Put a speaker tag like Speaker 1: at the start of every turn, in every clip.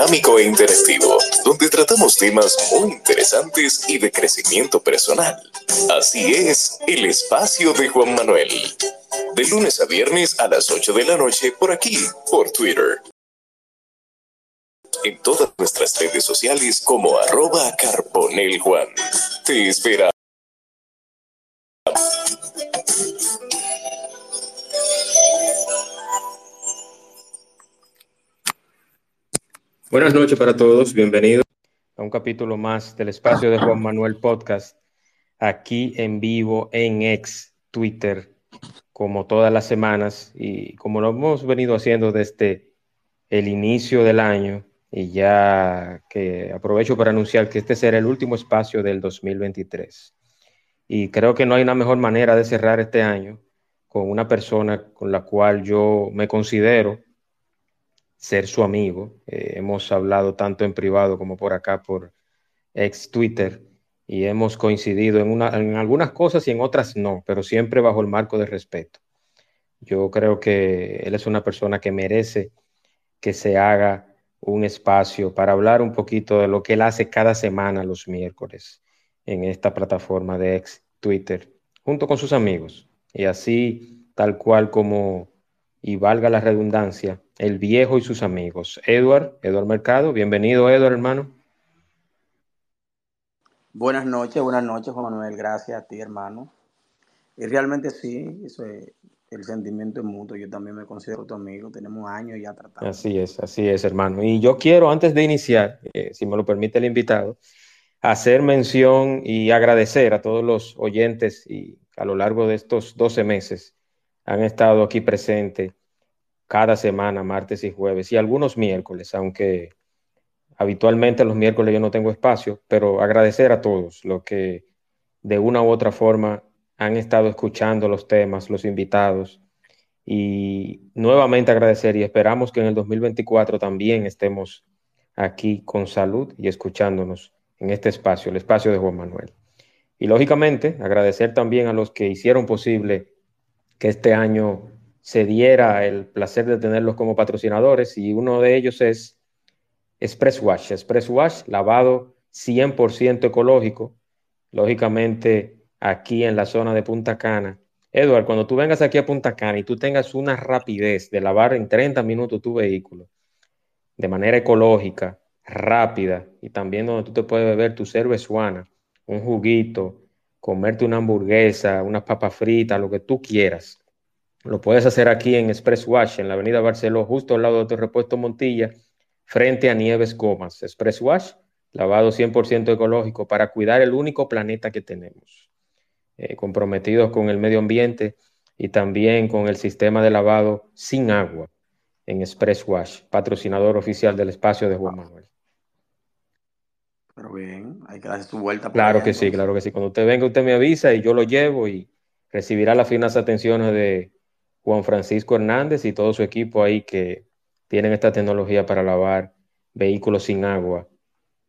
Speaker 1: dinámico e interactivo, donde tratamos temas muy interesantes y de crecimiento personal. Así es, el espacio de Juan Manuel. De lunes a viernes a las 8 de la noche por aquí, por Twitter. En todas nuestras redes sociales como arroba Juan. Te espera.
Speaker 2: Buenas noches para todos, bienvenidos a un capítulo más del espacio de Juan Manuel Podcast, aquí en vivo en ex Twitter, como todas las semanas y como lo hemos venido haciendo desde el inicio del año y ya que aprovecho para anunciar que este será el último espacio del 2023. Y creo que no hay una mejor manera de cerrar este año con una persona con la cual yo me considero ser su amigo. Eh, hemos hablado tanto en privado como por acá, por ex Twitter, y hemos coincidido en, en algunas cosas y en otras no, pero siempre bajo el marco de respeto. Yo creo que él es una persona que merece que se haga un espacio para hablar un poquito de lo que él hace cada semana los miércoles en esta plataforma de ex Twitter, junto con sus amigos. Y así, tal cual como, y valga la redundancia, el viejo y sus amigos. Edward, Edward Mercado, bienvenido Edward, hermano.
Speaker 3: Buenas noches, buenas noches Juan Manuel, gracias a ti hermano. Y realmente sí, eso es, el sentimiento es mutuo, yo también me considero tu amigo, tenemos años ya tratando.
Speaker 2: Así es, así es hermano. Y yo quiero, antes de iniciar, eh, si me lo permite el invitado, hacer mención y agradecer a todos los oyentes y a lo largo de estos 12 meses han estado aquí presentes cada semana, martes y jueves, y algunos miércoles, aunque habitualmente los miércoles yo no tengo espacio, pero agradecer a todos los que de una u otra forma han estado escuchando los temas, los invitados, y nuevamente agradecer y esperamos que en el 2024 también estemos aquí con salud y escuchándonos en este espacio, el espacio de Juan Manuel. Y lógicamente agradecer también a los que hicieron posible que este año se diera el placer de tenerlos como patrocinadores y uno de ellos es Express Wash. Express Wash, lavado 100% ecológico, lógicamente aquí en la zona de Punta Cana. Edward, cuando tú vengas aquí a Punta Cana y tú tengas una rapidez de lavar en 30 minutos tu vehículo de manera ecológica, rápida y también donde tú te puedes beber tu cerveza, un juguito, comerte una hamburguesa, unas papas fritas, lo que tú quieras lo puedes hacer aquí en Express Wash, en la avenida Barceló, justo al lado de tu repuesto Montilla, frente a Nieves Gomas. Express Wash, lavado 100% ecológico para cuidar el único planeta que tenemos. Eh, comprometidos con el medio ambiente y también con el sistema de lavado sin agua en Express Wash, patrocinador oficial del espacio de Juan Manuel.
Speaker 3: Pero bien, hay que darse su vuelta.
Speaker 2: Claro que sí, claro que sí. Cuando usted venga, usted me avisa y yo lo llevo y recibirá las finas atenciones de Juan Francisco Hernández y todo su equipo ahí que tienen esta tecnología para lavar vehículos sin agua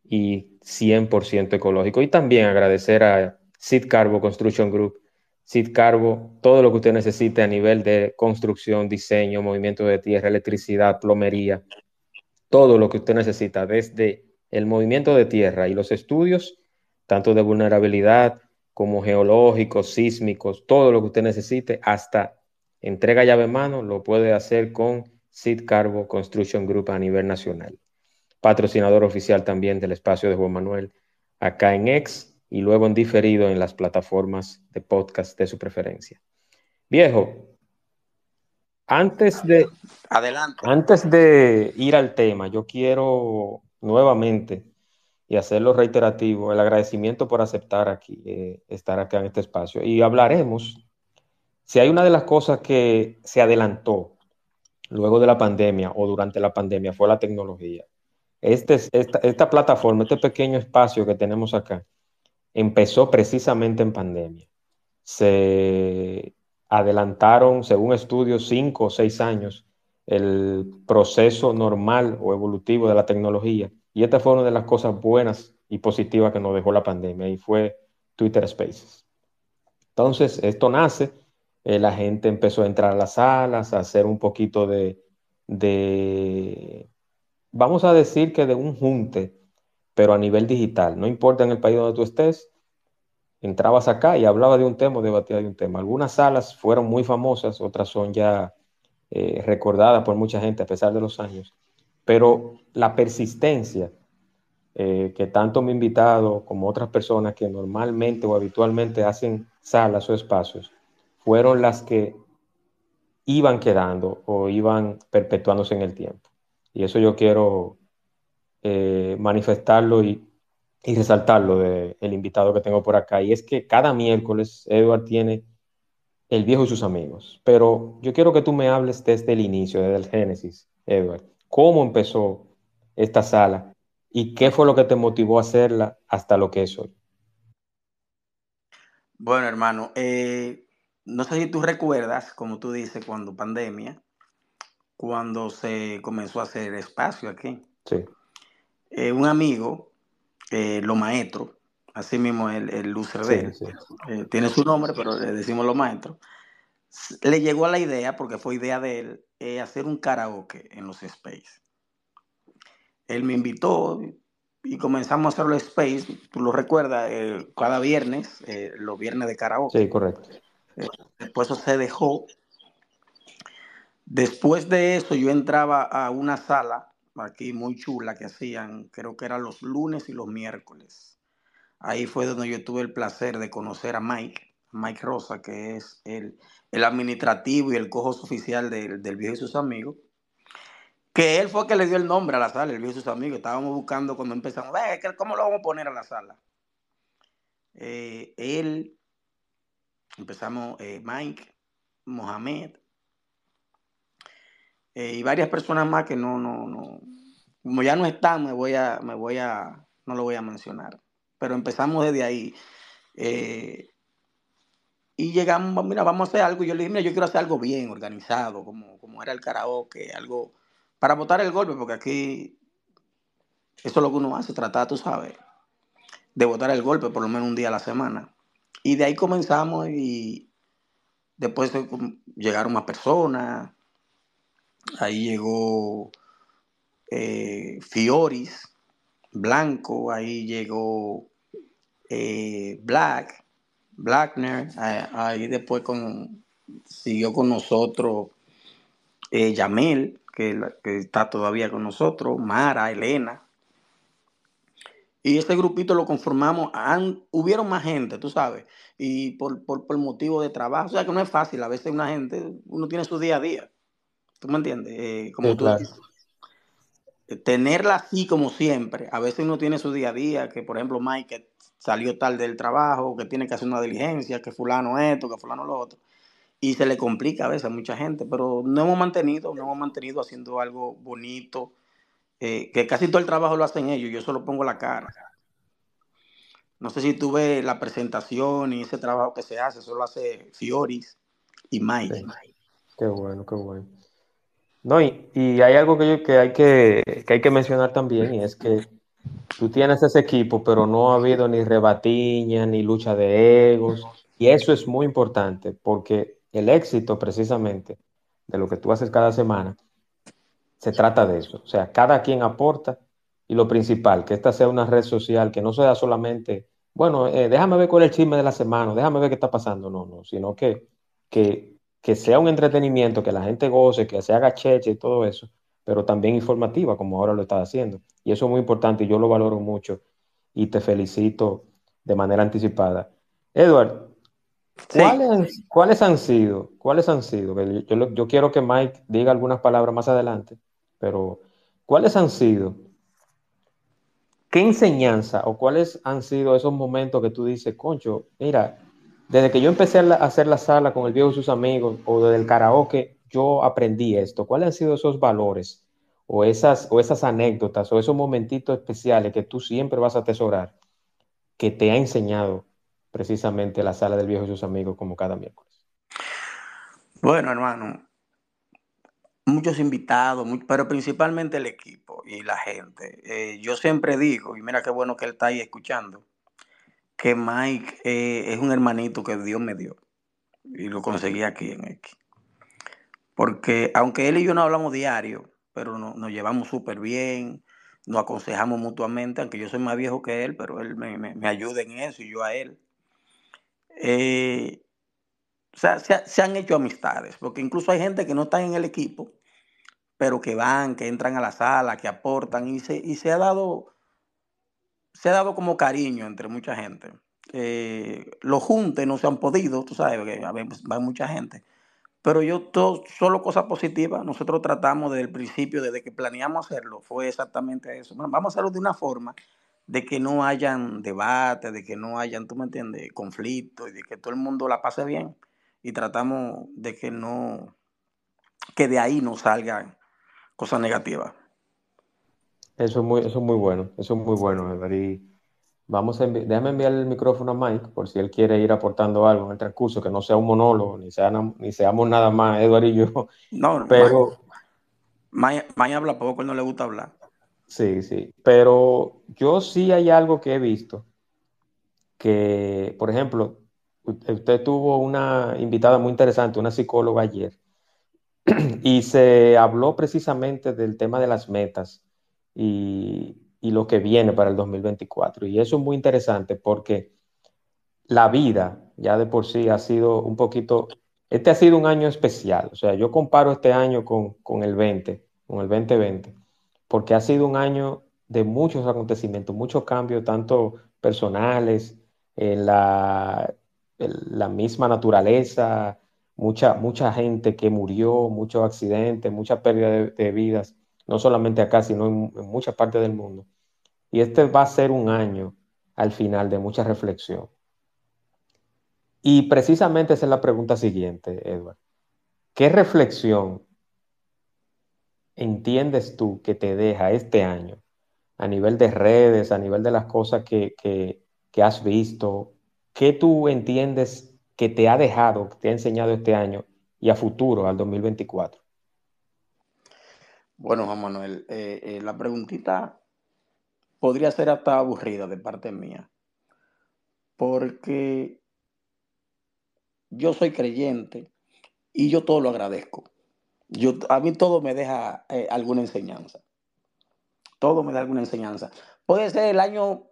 Speaker 2: y 100% ecológico. Y también agradecer a Sid Carbo Construction Group. Sid Carbo, todo lo que usted necesite a nivel de construcción, diseño, movimiento de tierra, electricidad, plomería, todo lo que usted necesita, desde el movimiento de tierra y los estudios, tanto de vulnerabilidad como geológicos, sísmicos, todo lo que usted necesite, hasta entrega llave en mano, lo puede hacer con Sid Carbo Construction Group a nivel nacional. Patrocinador oficial también del espacio de Juan Manuel, acá en Ex y luego en diferido en las plataformas de podcast de su preferencia. Viejo, antes de,
Speaker 3: Adelante.
Speaker 2: antes de ir al tema, yo quiero nuevamente y hacerlo reiterativo, el agradecimiento por aceptar aquí, eh, estar acá en este espacio. Y hablaremos si hay una de las cosas que se adelantó luego de la pandemia o durante la pandemia fue la tecnología. Este, esta, esta plataforma, este pequeño espacio que tenemos acá, empezó precisamente en pandemia. Se adelantaron, según estudios, cinco o seis años el proceso normal o evolutivo de la tecnología. Y esta fue una de las cosas buenas y positivas que nos dejó la pandemia y fue Twitter Spaces. Entonces, esto nace eh, la gente empezó a entrar a las salas, a hacer un poquito de, vamos a decir que de un junte, pero a nivel digital. No importa en el país donde tú estés, entrabas acá y hablaba de un tema o debatía de un tema. Algunas salas fueron muy famosas, otras son ya eh, recordadas por mucha gente a pesar de los años, pero la persistencia eh, que tanto mi invitado como otras personas que normalmente o habitualmente hacen salas o espacios, fueron las que iban quedando o iban perpetuándose en el tiempo. Y eso yo quiero eh, manifestarlo y, y resaltarlo del invitado que tengo por acá. Y es que cada miércoles Edward tiene El viejo y sus amigos. Pero yo quiero que tú me hables desde el inicio, desde el Génesis, Edward. ¿Cómo empezó esta sala y qué fue lo que te motivó a hacerla hasta lo que es hoy?
Speaker 3: Bueno, hermano, eh, no sé si tú recuerdas, como tú dices, cuando pandemia, cuando se comenzó a hacer espacio aquí.
Speaker 2: Sí.
Speaker 3: Eh, un amigo, eh, Lo Maestro, así mismo el, el lucer de
Speaker 2: Sí, sí.
Speaker 3: eh, tiene su nombre, pero le decimos Lo Maestro, s- le llegó a la idea, porque fue idea de él, eh, hacer un karaoke en los space. Él me invitó y comenzamos a hacer los space, tú lo recuerdas, eh, cada viernes, los viernes de karaoke.
Speaker 2: Sí, correcto.
Speaker 3: Después eso se dejó. Después de eso yo entraba a una sala aquí muy chula que hacían, creo que eran los lunes y los miércoles. Ahí fue donde yo tuve el placer de conocer a Mike, Mike Rosa, que es el, el administrativo y el cojos oficial del, del viejo y sus amigos. Que él fue el que le dio el nombre a la sala, el viejo y sus amigos. Estábamos buscando cuando empezamos, "Ve, ¿qué- ¿cómo lo vamos a poner a la sala? Eh, él, empezamos eh, Mike, Mohamed, eh, y varias personas más que no, no, no, como ya no están, me voy a, me voy a, no lo voy a mencionar. Pero empezamos desde ahí. eh, y llegamos, mira, vamos a hacer algo. Y yo le dije, mira, yo quiero hacer algo bien, organizado, como, como era el karaoke, algo para botar el golpe, porque aquí eso es lo que uno hace, tratar, tú sabes, de botar el golpe por lo menos un día a la semana. Y de ahí comenzamos y después llegaron más personas. Ahí llegó eh, Fioris, Blanco, ahí llegó eh, Black, Blackner, eh, ahí después con, siguió con nosotros eh, Yamel, que, está todavía con nosotros, Mara, Elena. Y ese grupito lo conformamos, han- hubieron más gente, tú sabes, y por, por, por motivo de trabajo, o sea que no es fácil, a veces una gente, uno tiene su día a día, ¿tú me entiendes? Eh, como
Speaker 2: Sí,
Speaker 3: tú
Speaker 2: claro.
Speaker 3: dices, tenerla así como siempre, a veces uno tiene su día a día, que por ejemplo Mike salió tarde del trabajo, que tiene que hacer una diligencia, que fulano esto, que fulano lo otro, y se le complica a veces a mucha gente, pero no hemos mantenido, no hemos mantenido haciendo algo bonito, eh, que casi todo el trabajo lo hacen ellos, yo solo pongo la cara. No sé si tú ves la presentación y ese trabajo que se hace, eso lo hace Fioris y Mike.
Speaker 2: Qué bueno, qué bueno. No, y, y hay algo que, yo- que hay que, que hay que mencionar también, y es que tú tienes ese equipo, pero no ha habido ni rebatiña, ni lucha de egos, y eso es muy importante, porque el éxito precisamente de lo que tú haces cada semana se trata de eso. O sea, cada quien aporta y lo principal, que esta sea una red social, que no sea solamente, bueno, eh, déjame ver cuál es el chisme de la semana, déjame ver qué está pasando, no, no, sino que, que, que sea un entretenimiento, que la gente goce, que se haga cheche y todo eso, pero también informativa, como ahora lo estás haciendo. Y eso es muy importante y yo lo valoro mucho y te felicito de manera anticipada. Edward,
Speaker 3: Sí.
Speaker 2: ¿Cuáles, han- cuáles han sido? ¿Cuáles han sido? Yo, yo quiero que Mike diga algunas palabras más adelante, pero ¿cuáles han sido? ¿Qué enseñanza o cuáles han sido esos momentos que tú dices, concho, mira, desde que yo empecé a hacer la sala con el viejo y sus amigos o desde el karaoke, yo aprendí esto? ¿Cuáles han sido esos valores o esas, o esas anécdotas o esos momentitos especiales que tú siempre vas a atesorar que te ha enseñado precisamente la sala del viejo y sus amigos como cada miércoles?
Speaker 3: Bueno, hermano, muchos invitados, mu- pero principalmente el equipo y la gente. Eh, yo siempre digo, y mira qué bueno que él está ahí escuchando, que Mike eh, es un hermanito que Dios me dio y lo conseguí aquí en X. Porque aunque él y yo no hablamos diario, pero nos llevamos súper bien, nos aconsejamos mutuamente, aunque yo soy más viejo que él, pero él me, ayuda en eso y yo a él. Eh, o sea, se, han hecho amistades, porque incluso hay gente que no está en el equipo, pero que van, que entran a la sala, que aportan, y se, y se ha dado, se ha dado como cariño entre mucha gente. Eh, los juntes no se han podido, tú sabes, que va mucha gente, pero yo todo, solo cosas positivas, nosotros tratamos desde el principio, desde que planeamos hacerlo, fue exactamente eso. vamos a hacerlo de una forma de que no hayan debate, de que no hayan, tú me entiendes, conflictos y de que todo el mundo la pase bien. Y tratamos de que no, que de ahí no salgan cosas negativas.
Speaker 2: Eso es muy, eso es muy bueno, eso es muy bueno, Edward. Vamos a déjame enviar el micrófono a Mike por si él quiere ir aportando algo en el transcurso, que no sea un monólogo, ni, sea, ni seamos nada más, Eduardo y yo.
Speaker 3: No, pero. Mike, habla poco, él no le gusta hablar.
Speaker 2: Sí, sí. Pero yo sí hay algo que he visto que, por ejemplo, usted tuvo una invitada muy interesante, una psicóloga ayer, y se habló precisamente del tema de las metas. Y, y lo que viene para el 2024. Y eso es muy interesante porque la vida ya de por sí ha sido un poquito, este ha sido un año especial. O sea, yo comparo este año con, el 20, con el 2020, porque ha sido un año de muchos acontecimientos, muchos cambios, tanto personales, en la, la misma naturaleza, mucha, mucha gente que murió, muchos accidentes, mucha pérdida de, vidas, no solamente acá, sino en, en muchas partes del mundo. Y este va a ser un año al final de mucha reflexión. Y precisamente esa es la pregunta siguiente, Edward. ¿Qué reflexión entiendes tú que te deja este año a nivel de redes, a nivel de las cosas que, has visto? ¿Qué tú entiendes que te ha dejado, que te ha enseñado este año y a futuro, al 2024?
Speaker 3: Bueno, Juan Manuel, eh, eh, la preguntita podría ser hasta aburrida de parte mía, porque yo soy creyente y yo todo lo agradezco. Yo, a mí todo me deja eh, alguna enseñanza. Todo me da alguna enseñanza. Puede ser el año,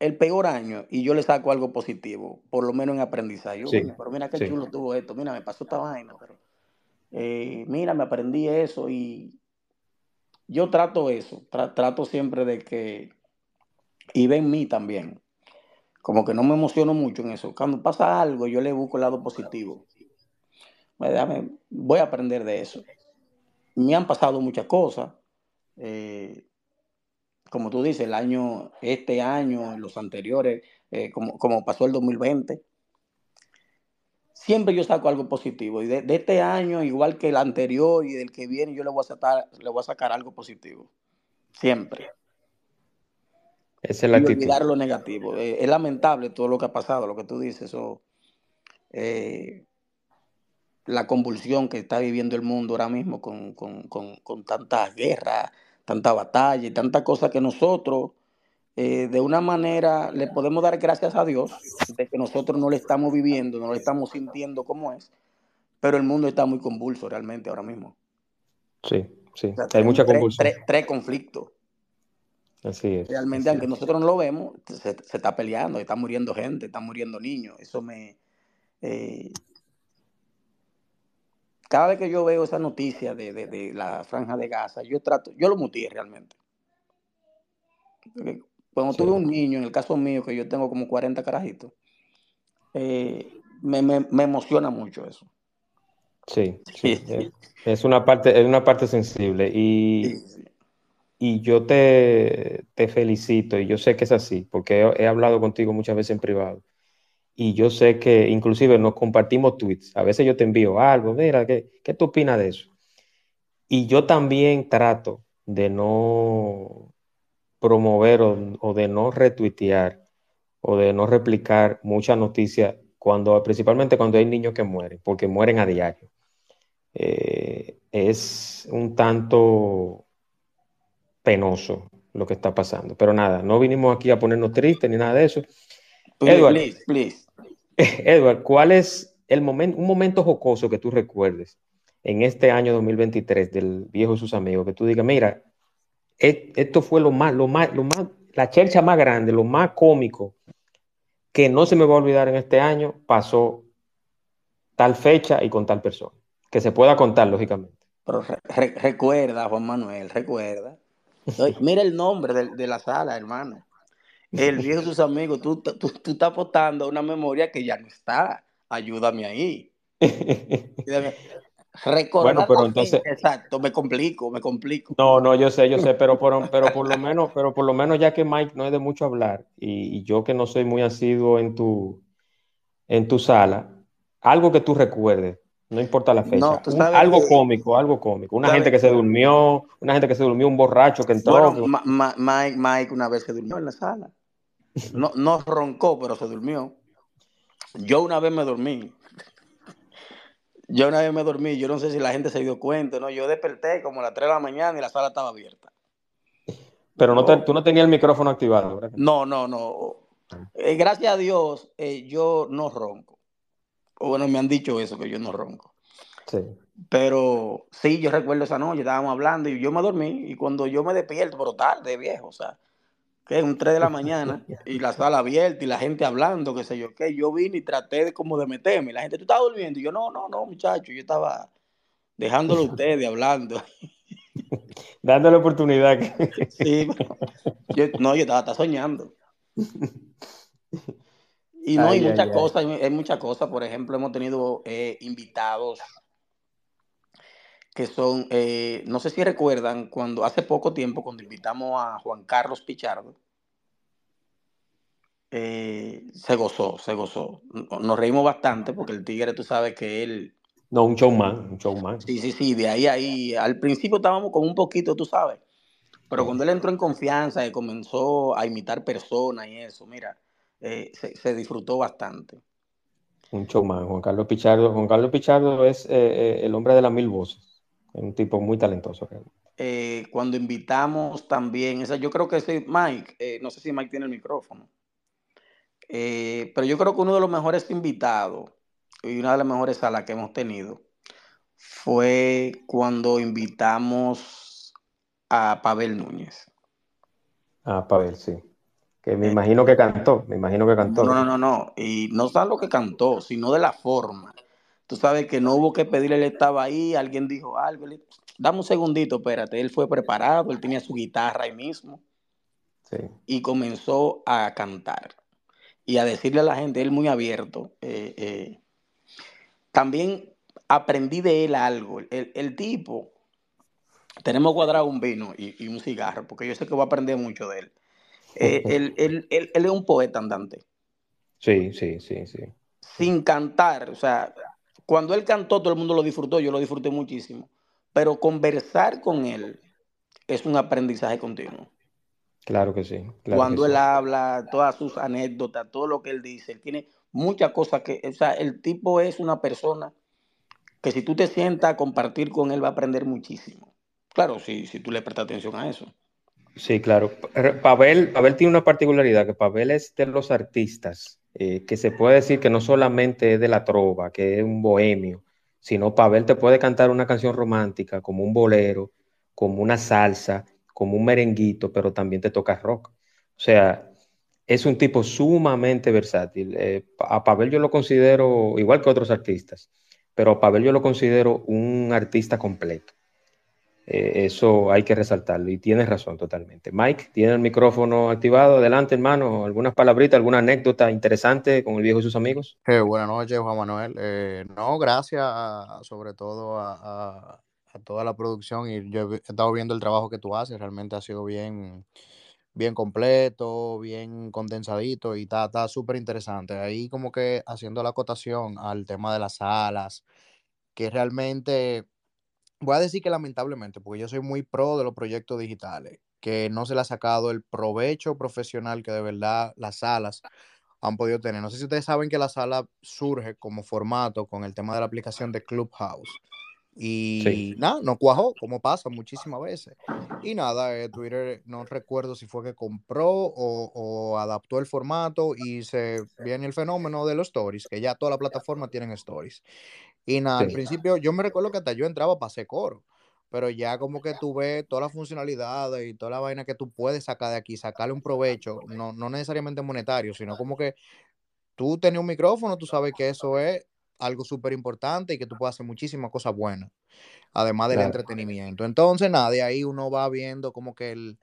Speaker 3: el peor año, y yo le saco algo positivo, por lo menos en aprendizaje. pero mira qué chulo tuvo esto, mira, me pasó esta vaina, pero eh, mira, me aprendí eso y yo trato eso, trato siempre de que y ven mí también. Como que no me emociono mucho en eso. Cuando pasa algo, yo le busco el lado positivo. voy a aprender de eso. Me han pasado muchas cosas. Eh, como tú dices, el año, este año, los anteriores, eh, como, como, pasó el 2020. Siempre yo saco algo positivo. Y de, este año, igual que el anterior y del que viene, yo le voy a sacar, le voy a sacar algo positivo. Siempre.
Speaker 2: Esa es la y
Speaker 3: olvidar lo negativo. Eh, es lamentable todo lo que ha pasado, lo que tú dices, eso, eh, la convulsión que está viviendo el mundo ahora mismo con, con, con, con tantas guerras, tanta batalla y tantas cosas que nosotros, eh, de una manera, le podemos dar gracias a Dios de que nosotros no lo estamos viviendo, no lo estamos sintiendo como es, pero el mundo está muy convulso realmente ahora mismo.
Speaker 2: Sí, sí, hay mucha convulsión.
Speaker 3: tres conflictos
Speaker 2: Así es.
Speaker 3: Realmente, aunque nosotros no lo vemos, se, está peleando, está muriendo gente, está muriendo niños. Eso me. Eh, cada vez que yo veo esa noticia de, la franja de Gaza, yo trato, yo lo mutié realmente. Cuando tuve un niño, en el caso mío, que yo tengo como 40 carajitos, eh, me, emociona mucho eso.
Speaker 2: Sí, sí, Es, una parte, es una parte sensible. Y y yo te, felicito y yo sé que es así, porque he, hablado contigo muchas veces en privado. Y yo sé que inclusive nos compartimos tweets. A veces yo te envío algo, mira, ¿qué, qué tú opinas de eso? Y yo también trato de no promover o, de no retuitear o de no replicar muchas noticias cuando, principalmente cuando hay niños que mueren, porque mueren a diario. Eh, es un tanto penoso lo que está pasando. Pero nada, no vinimos aquí a ponernos tristes ni nada de eso.
Speaker 3: Edward, please,
Speaker 2: Edward, ¿cuál es el momento, un momento jocoso que tú recuerdes en este año 2023 del viejo y sus amigos, que tú digas, mira, esto fue lo más, lo más, lo más, la chercha más grande, lo más cómico, que no se me va a olvidar en este año, pasó tal fecha y con tal persona. Que se pueda contar, lógicamente.
Speaker 3: Pero recuerda, Juan Manuel, recuerda. mira el nombre de, la sala, hermano. El viejo de sus amigos, tú, tú, tú estás apostando a una memoria que ya no está. Ayúdame ahí.
Speaker 2: bueno, pero entonces,
Speaker 3: exacto, me complico, me complico.
Speaker 2: No, no, yo sé, yo sé, pero por, pero por lo menos, pero por lo menos ya que Mike no es de mucho hablar y, yo que no soy muy asiduo en tu, en tu sala, algo que tú recuerdes, no importa la fecha, algo cómico, algo cómico, una gente que se durmió, una gente que se durmió, un borracho que entró.
Speaker 3: Bueno, Mike, Mike una vez se durmió en la sala, no, no roncó, pero se durmió. Yo una vez me dormí yo una vez me dormí, yo no sé si la gente se dio cuenta, ¿no? Yo desperté como a las 3 de la mañana y la sala estaba abierta.
Speaker 2: Pero no, tú no tenías el micrófono activado, ¿verdad?
Speaker 3: No, no, no. Eh, gracias a Dios, eh, yo no ronco. Bueno, me han dicho eso, que yo no ronco.
Speaker 2: Sí.
Speaker 3: Pero sí, yo recuerdo esa noche, estábamos hablando y yo me dormí y cuando yo me despierto, pero tarde, viejo, o sea, que es un 3 de la mañana y la sala abierta y la gente hablando, qué sé yo, que yo vine y traté de como de meterme. La gente, ¿tú estás durmiendo? Y yo, no, no, no, muchacho, yo estaba dejándolo a ustedes hablando.
Speaker 2: Dándole oportunidad.
Speaker 3: sí, yo, no, yo estaba, soñando. Y no, hay muchas cosas, hay muchas cosas. Por ejemplo, hemos tenido eh, invitados que son, eh, no sé si recuerdan, cuando hace poco tiempo, cuando invitamos a Juan Carlos Pichardo, eh, se gozó, se gozó. Nos reímos bastante porque el tigre, tú sabes que él...
Speaker 2: No, un showman, un showman.
Speaker 3: Sí, sí, sí, de ahí ahí. Al principio estábamos con un poquito, tú sabes. Pero cuando él entró en confianza y comenzó a imitar personas y eso, mira, eh, se, disfrutó bastante.
Speaker 2: Un showman, Juan Carlos Pichardo. Juan Carlos Pichardo es el hombre de las mil voces un tipo muy talentoso.
Speaker 3: Eh, cuando invitamos también, esa, yo creo que ese Mike, eh, no sé si Mike tiene el micrófono, eh, pero yo creo que uno de los mejores invitados y una de las mejores salas que hemos tenido fue cuando invitamos a Pavel Núñez.
Speaker 2: A Pavel, sí. Que me imagino que cantó, me imagino que cantó.
Speaker 3: No, no, no, no. Y no solo que cantó, sino de la forma. Tú sabes que no hubo que pedirle, él estaba ahí, alguien dijo algo, dame un segundito, espérate, él fue preparado, él tenía su guitarra ahí mismo. Y comenzó a cantar y a decirle a la gente, él muy abierto. Eh, eh, también aprendí de él algo. El, tipo, tenemos cuadrado un vino y, un cigarro, porque yo sé que voy a aprender mucho de él. Eh, él, él, él, es un poeta andante.
Speaker 2: Sí, sí, sí, sí.
Speaker 3: Sin cantar, o sea, cuando él cantó, todo el mundo lo disfrutó, yo lo disfruté muchísimo. Pero conversar con él es un aprendizaje continuo.
Speaker 2: Claro que sí.
Speaker 3: Cuando él habla, todas sus anécdotas, todo lo que él dice, él tiene muchas cosas que, o sea, el tipo es una persona que si tú te sientas a compartir con él va a aprender muchísimo. Claro, si, si tú le prestas atención a eso.
Speaker 2: Sí, claro. Pavel, Pavel tiene una particularidad, que Pavel es de los artistas eh, que se puede decir que no solamente es de la trova, que es un bohemio, sino Pavel te puede cantar una canción romántica, como un bolero, como una salsa, como un merenguito, pero también te toca rock. O sea, es un tipo sumamente versátil. Eh, a Pavel yo lo considero, igual que otros artistas, pero a Pavel yo lo considero un artista completo. Eh, eso hay que resaltarlo y tienes razón totalmente. Mike, tiene el micrófono activado. Adelante, hermano. ¿Algunas palabritas, alguna anécdota interesante con el viejo y sus amigos?
Speaker 4: Eh, buenas noches, Juan Manuel. Eh, no, gracias sobre todo a, toda la producción y yo he estado viendo el trabajo que tú haces. Realmente ha sido bien, bien completo, bien condensadito y está súper interesante. Ahí como que haciendo la acotación al tema de las salas, que realmente voy a decir que lamentablemente, porque yo soy muy pro de los proyectos digitales, que no se le ha sacado el provecho profesional que de verdad las salas han podido tener. No sé si ustedes saben que la sala surge como formato con el tema de la aplicación de Clubhouse. Y nada, no cuajó, como pasa muchísimas veces. Y nada, eh, Twitter no recuerdo si fue que compró o, adaptó el formato y se viene el fenómeno de los stories, que ya toda la plataforma tienen stories. Y nada, al principio yo me recuerdo que hasta yo entraba para hacer coro, pero ya como que tú ves todas las funcionalidades y toda la vaina que tú puedes sacar de aquí, sacarle un provecho, no, no necesariamente monetario, sino como que tú tenías un micrófono, tú sabes que eso es algo súper importante y que tú puedes hacer muchísimas cosas buenas, además del entretenimiento. Entonces, nada, de ahí uno va viendo como que el,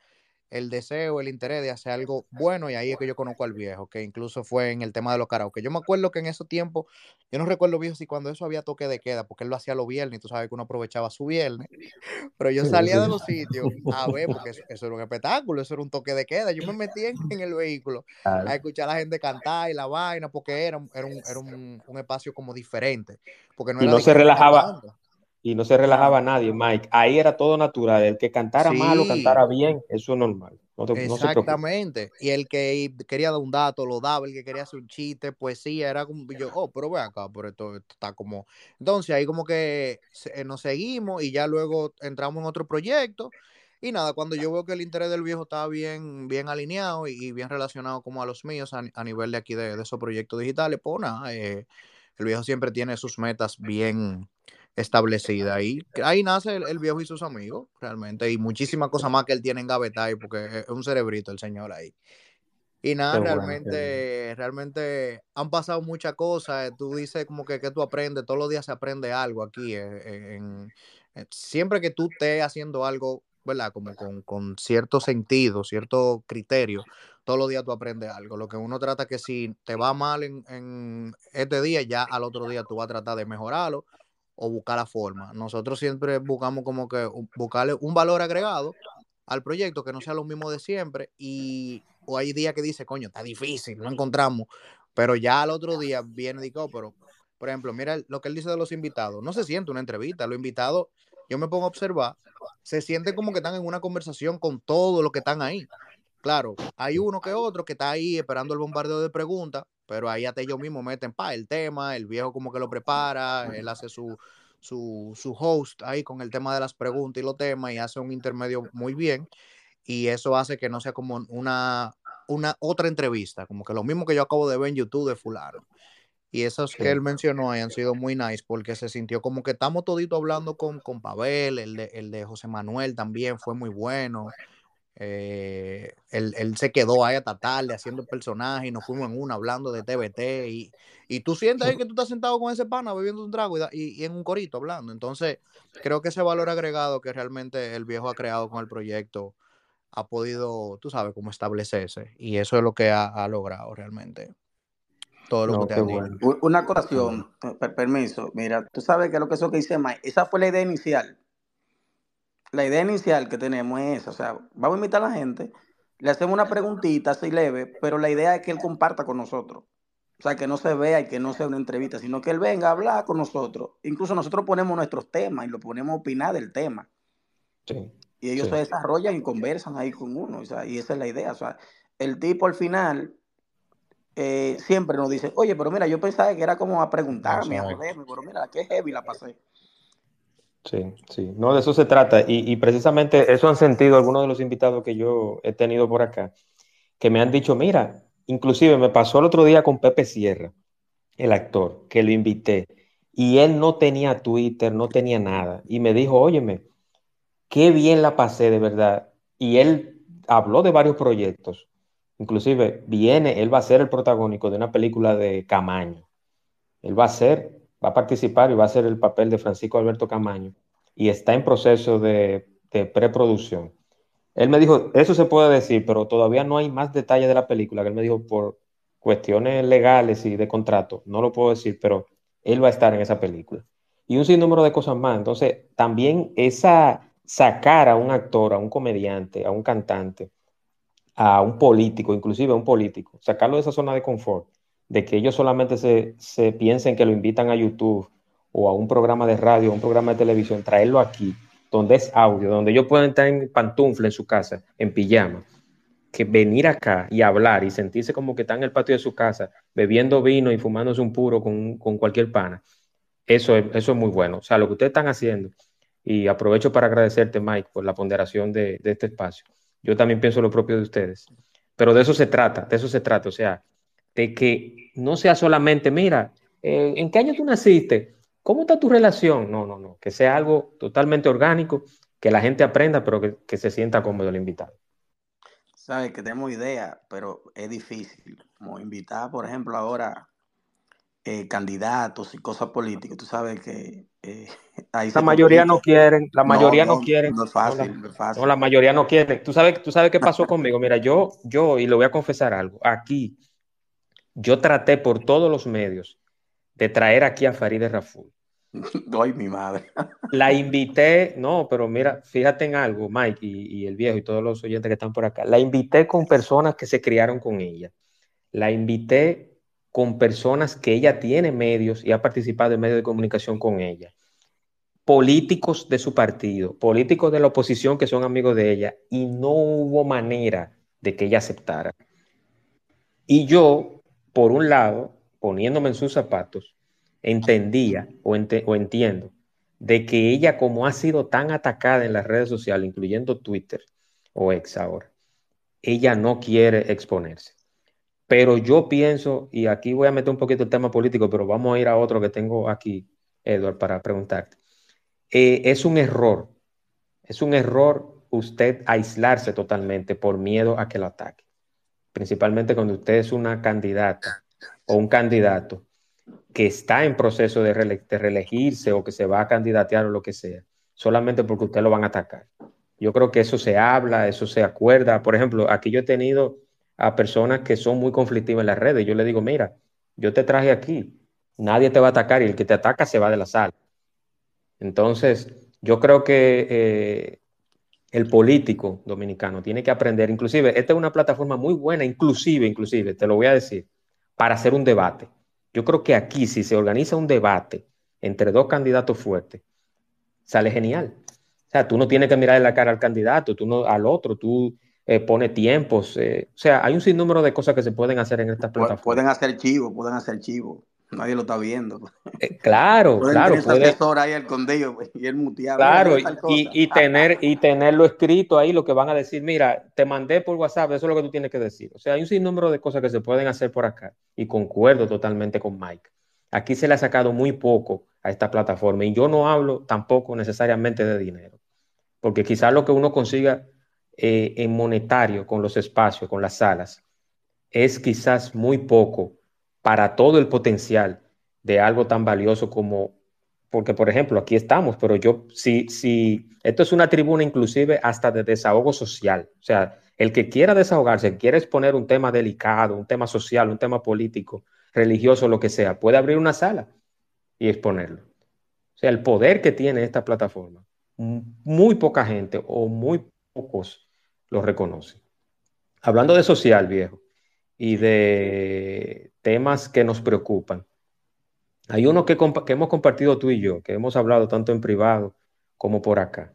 Speaker 4: el deseo, el interés de hacer algo bueno y ahí es que yo conozco al viejo, que incluso fue en el tema de los karaoke. Yo me acuerdo que en esos tiempos, yo no recuerdo viejo si cuando eso había toque de queda, porque él lo hacía los viernes y tú sabes que uno aprovechaba su viernes, pero yo salía de los sitios a ver, porque eso, era un espectáculo, eso era un toque de queda. Yo me metí en, el vehículo a escuchar a la gente cantar y la vaina, porque era, era, un, era un, espacio como diferente. Porque no
Speaker 2: y no se relajaba y no se relajaba nadie, Mike. Ahí era todo natural. El que cantara mal o cantara bien, eso es normal.
Speaker 4: Exactamente. y el que quería dar un dato, lo daba. El que quería hacer un chiste, pues sí, era como yo, oh, pero ve acá, pero esto, está como. Entonces ahí como que eh, nos seguimos y ya luego entramos en otro proyecto. Y nada, cuando yo veo que el interés del viejo estaba bien, bien alineado y, bien relacionado como a los míos a, nivel de aquí de, esos proyectos digitales, pues nada, eh, el viejo siempre tiene sus metas bien, establecida. Y ahí nace el, viejo y sus amigos, realmente. Y muchísimas cosas más que él tiene en gaveta porque es un cerebrito el señor ahí. Y nada, realmente, realmente han pasado muchas cosas. Tú dices como que, que, tú aprendes, todos los días se aprende algo aquí. Eh, en, siempre que tú estés haciendo algo, ¿verdad? Como con, con, cierto sentido, cierto criterio, todos los días tú aprendes algo. Lo que uno trata que si te va mal en, en este día, ya al otro día tú vas a tratar de mejorarlo o buscar la forma. Nosotros siempre buscamos como que buscarle un valor agregado al proyecto que no sea lo mismo de siempre y o hay días que dice, coño, está difícil, no encontramos, pero ya al otro día viene y oh, pero, por ejemplo, mira lo que él dice de los invitados, no se siente una entrevista, los invitados, yo me pongo a observar, se siente como que están en una conversación con todos los que están ahí. Claro, hay uno que otro que está ahí esperando el bombardeo de preguntas, pero ahí hasta ellos mismos meten pa el tema, el viejo como que lo prepara, él hace su, su, su host ahí con el tema de las preguntas y los temas y hace un intermedio muy bien y eso hace que no sea como una, una otra entrevista, como que lo mismo que yo acabo de ver en YouTube de fulano. Y esos que él mencionó ahí han sido muy nice porque se sintió como que estamos todito hablando con, con Pavel, el de, el de José Manuel también fue muy bueno. Eh, él, se quedó ahí hasta tarde haciendo el personaje y nos fuimos en una hablando de TBT y, y tú sientes ahí que tú estás sentado con ese pana bebiendo un trago y, en un corito hablando. Entonces, creo que ese valor agregado que realmente el viejo ha creado con el proyecto ha podido, tú sabes, como establecerse y eso es lo que ha, logrado realmente. Todo lo que te
Speaker 3: Una acotación, permiso. Mira, tú sabes que lo que eso que dice Mike, esa fue la idea inicial la idea inicial que tenemos es esa, o sea, vamos a invitar a la gente, le hacemos una preguntita así leve, pero la idea es que él comparta con nosotros. O sea, que no se vea y que no sea una entrevista, sino que él venga a hablar con nosotros. Incluso nosotros ponemos nuestros temas y lo ponemos a opinar del tema. Sí, y ellos se desarrollan y conversan ahí con uno. O sea, y esa es la idea. O sea, el tipo al final eh, siempre nos dice, oye, pero mira, yo pensaba que era como a preguntarme, a joderme, pero mira, qué heavy la pasé.
Speaker 2: Sí, sí, no, de eso se trata. Y, precisamente eso han sentido algunos de los invitados que yo he tenido por acá, que me han dicho, mira, inclusive me pasó el otro día con Pepe Sierra, el actor, que lo invité, y él no tenía Twitter, no tenía nada, y me dijo, óyeme, qué bien la pasé de verdad. Y él habló de varios proyectos, inclusive viene, él va a ser el protagónico de una película de Camaño. Él va a ser va a participar y va a hacer el papel de Francisco Alberto Camaño y está en proceso de, preproducción. Él me dijo, eso se puede decir, pero todavía no hay más detalles de la película, él me dijo por cuestiones legales y de contrato, no lo puedo decir, pero él va a estar en esa película. Y un sinnúmero de cosas más. Entonces, también esa sacar a un actor, a un comediante, a un cantante, a un político, inclusive a un político, sacarlo de esa zona de confort de que ellos solamente se, piensen que lo invitan a YouTube o a un programa de radio, o un programa de televisión, traerlo aquí, donde es audio, donde ellos pueden estar en pantufla en su casa, en pijama, que venir acá y hablar y sentirse como que están en el patio de su casa, bebiendo vino y fumándose un puro con, cualquier pana. Eso es, eso es muy bueno. O sea, lo que ustedes están haciendo, y aprovecho para agradecerte, Mike, por la ponderación de, de este espacio. Yo también pienso lo propio de ustedes. Pero de eso se trata, de eso se trata. O sea, de que no sea solamente, mira, eh, ¿en qué año tú naciste? ¿Cómo está tu relación? No, no, no, que sea algo totalmente orgánico, que la gente aprenda, pero que, se sienta cómodo el invitado.
Speaker 3: Sabes que tenemos idea, pero es difícil. Como invitar, por ejemplo, ahora eh, candidatos y cosas políticas, tú sabes que eh,
Speaker 2: la mayoría no quieren, la mayoría no, quieren.
Speaker 3: No es fácil, no, es fácil.
Speaker 2: No, la mayoría no quiere. Tú sabes, tú sabes qué pasó conmigo. Mira, yo, yo, y le voy a confesar algo, aquí yo traté por todos los medios de traer aquí a Farideh Raful.
Speaker 3: Doy mi madre.
Speaker 2: La invité, no, pero mira, fíjate en algo, Mike y, y, el viejo y todos los oyentes que están por acá. La invité con personas que se criaron con ella. La invité con personas que ella tiene medios y ha participado en medios de comunicación con ella, políticos de su partido, políticos de la oposición que son amigos de ella, y no hubo manera de que ella aceptara. Y yo, por un lado, poniéndome en sus zapatos, entendía o, entiendo de que ella, como ha sido tan atacada en las redes sociales, incluyendo Twitter o ex ahora, ella no quiere exponerse. Pero yo pienso, y aquí voy a meter un poquito el tema político, pero vamos a ir a otro que tengo aquí, Edward, para preguntarte. Eh, es un error, es un error usted aislarse totalmente por miedo a que lo ataque. Principalmente cuando usted es una candidata o un candidato que está en proceso de, reelegirse o que se va a candidatear o lo que sea, solamente porque usted lo van a atacar. Yo creo que eso se habla, eso se acuerda. Por ejemplo, aquí yo he tenido a personas que son muy conflictivas en las redes. Yo le digo, mira, yo te traje aquí, nadie te va a atacar y el que te ataca se va de la sala. Entonces, yo creo que eh, el político dominicano tiene que aprender, inclusive, esta es una plataforma muy buena, inclusive, inclusive, te lo voy a decir, para hacer un debate. Yo creo que aquí, si se organiza un debate entre dos candidatos fuertes, sale genial. O sea, tú no tienes que mirar la cara al candidato, tú no al otro, tú eh, pone tiempos. Eh, o sea, hay un sinnúmero de cosas que se pueden hacer en estas plataformas.
Speaker 3: Pueden hacer chivo, pueden hacer chivo. Nadie lo está viendo.
Speaker 2: Eh, claro, claro.
Speaker 3: Puede, ahí al condillo pues, y el muteado.
Speaker 2: Claro, y, y, tener, y tenerlo escrito ahí, lo que van a decir, mira, te mandé por WhatsApp, eso es lo que tú tienes que decir. O sea, hay un sinnúmero de cosas que se pueden hacer por acá. Y concuerdo totalmente con Mike. Aquí se le ha sacado muy poco a esta plataforma. Y yo no hablo tampoco necesariamente de dinero. Porque quizás lo que uno consiga eh, en monetario con los espacios, con las salas, es quizás muy poco para todo el potencial de algo tan valioso como, porque por ejemplo, aquí estamos, pero yo, si, si esto es una tribuna inclusive hasta de desahogo social, o sea, el que quiera desahogarse, quiere exponer un tema delicado, un tema social, un tema político, religioso, lo que sea, puede abrir una sala y exponerlo. O sea, el poder que tiene esta plataforma, muy poca gente o muy pocos lo reconoce. Hablando de social, viejo, y de temas que nos preocupan, hay uno que, hemos compartido tú y yo, que hemos hablado tanto en privado como por acá.